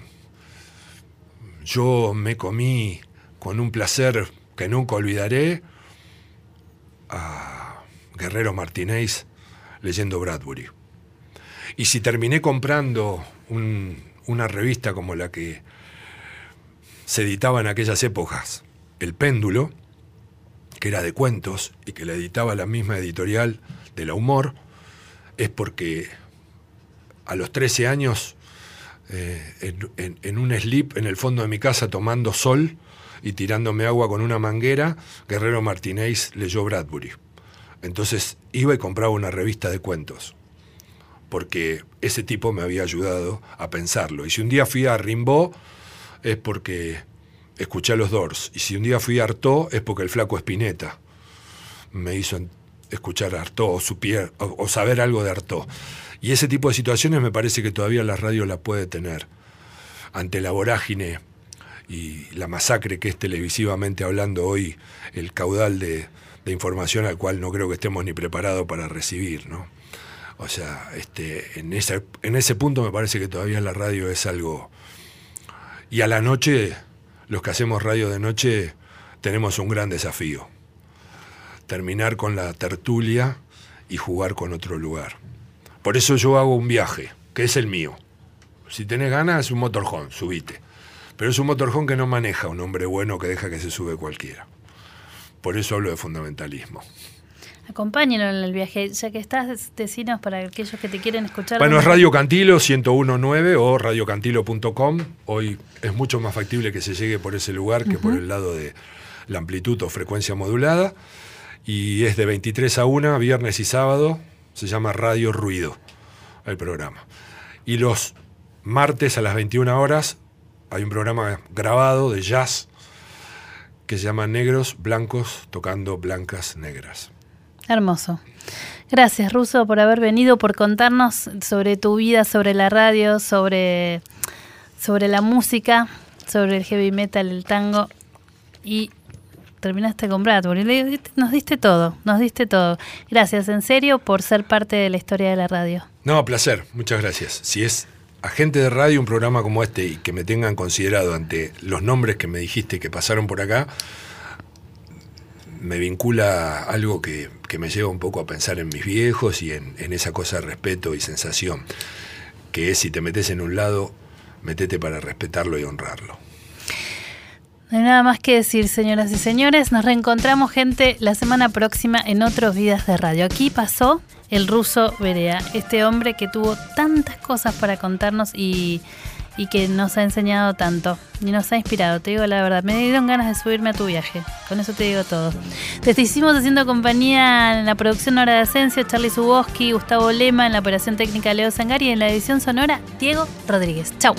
Yo me comí con un placer que nunca olvidaré Guerrero Martínez leyendo Bradbury. Y si terminé comprando un- una revista como la que se editaba en aquellas épocas, El Péndulo, que era de cuentos y que la editaba la misma editorial de la Humor, es porque a los 13 años, eh, en, en- en un slip en el fondo de mi casa tomando sol y tirándome agua con una manguera, Guerrero Martínez leyó Bradbury. Entonces iba y compraba una revista de cuentos, porque ese tipo me había ayudado a pensarlo. Y si un día fui a Rimbaud, es porque escuché a los Doors. Y si un día fui a Artaud, es porque el flaco Espineta me hizo escuchar a Artaud o saber algo de Artaud. Y ese tipo de situaciones me parece que todavía la radio la puede tener. Ante la vorágine y la masacre que es televisivamente hablando hoy, el caudal de, información al cual no creo que estemos ni preparados para recibir, ¿no? O sea, este, en, ese, en ese punto me parece que todavía la radio es algo... Y a la noche, los que hacemos radio de noche, tenemos un gran desafío. Terminar con la tertulia y jugar con otro lugar. Por eso yo hago un viaje, que es el mío. Si tenés ganas, es un motorhome, subite. Pero es un motorhome que no maneja un hombre bueno que deja que se sube cualquiera. Por eso hablo de fundamentalismo. Acompáñenlo en el viaje, ya que estás, decinos para aquellos que te quieren escuchar. Bueno, es ¿dónde- Radio Cantilo 1019 o radiocantilo.com. Hoy es mucho más factible que se llegue por ese lugar que por el lado de la amplitud o frecuencia modulada. Y es de 23 a 1, viernes y sábado. Se llama Radio Ruido, el programa. Y los martes a las 21 horas hay un programa grabado de jazz que se llama Negros Blancos tocando blancas negras. Hermoso. Gracias, Ruso, por haber venido, por contarnos sobre tu vida, sobre la radio, sobre, sobre la música, sobre el heavy metal, el tango. Y terminaste con Bradbury. Nos diste todo, nos diste todo. Gracias, en serio, por ser parte de la historia de la radio. No, placer, muchas gracias. Si es agente de radio un programa como este y que me tengan considerado ante los nombres que me dijiste que pasaron por acá, me vincula a algo que, que me lleva un poco a pensar en mis viejos y en, en esa cosa de respeto y sensación, que es si te metes en un lado, metete para respetarlo y honrarlo. No hay nada más que decir, señoras y señores. Nos reencontramos, gente, la semana próxima en otros Vidas de Radio. Aquí pasó el ruso Berea, este hombre que tuvo tantas cosas para contarnos y, que nos ha enseñado tanto y nos ha inspirado. Te digo la verdad, me dieron ganas de subirme a tu viaje. Con eso te digo todo. Te hicimos haciendo compañía en la producción Hora de Ascenso, Charlie Suboski, Gustavo Lema, en la operación técnica Leo Sangari y en la edición sonora Diego Rodríguez. Chau.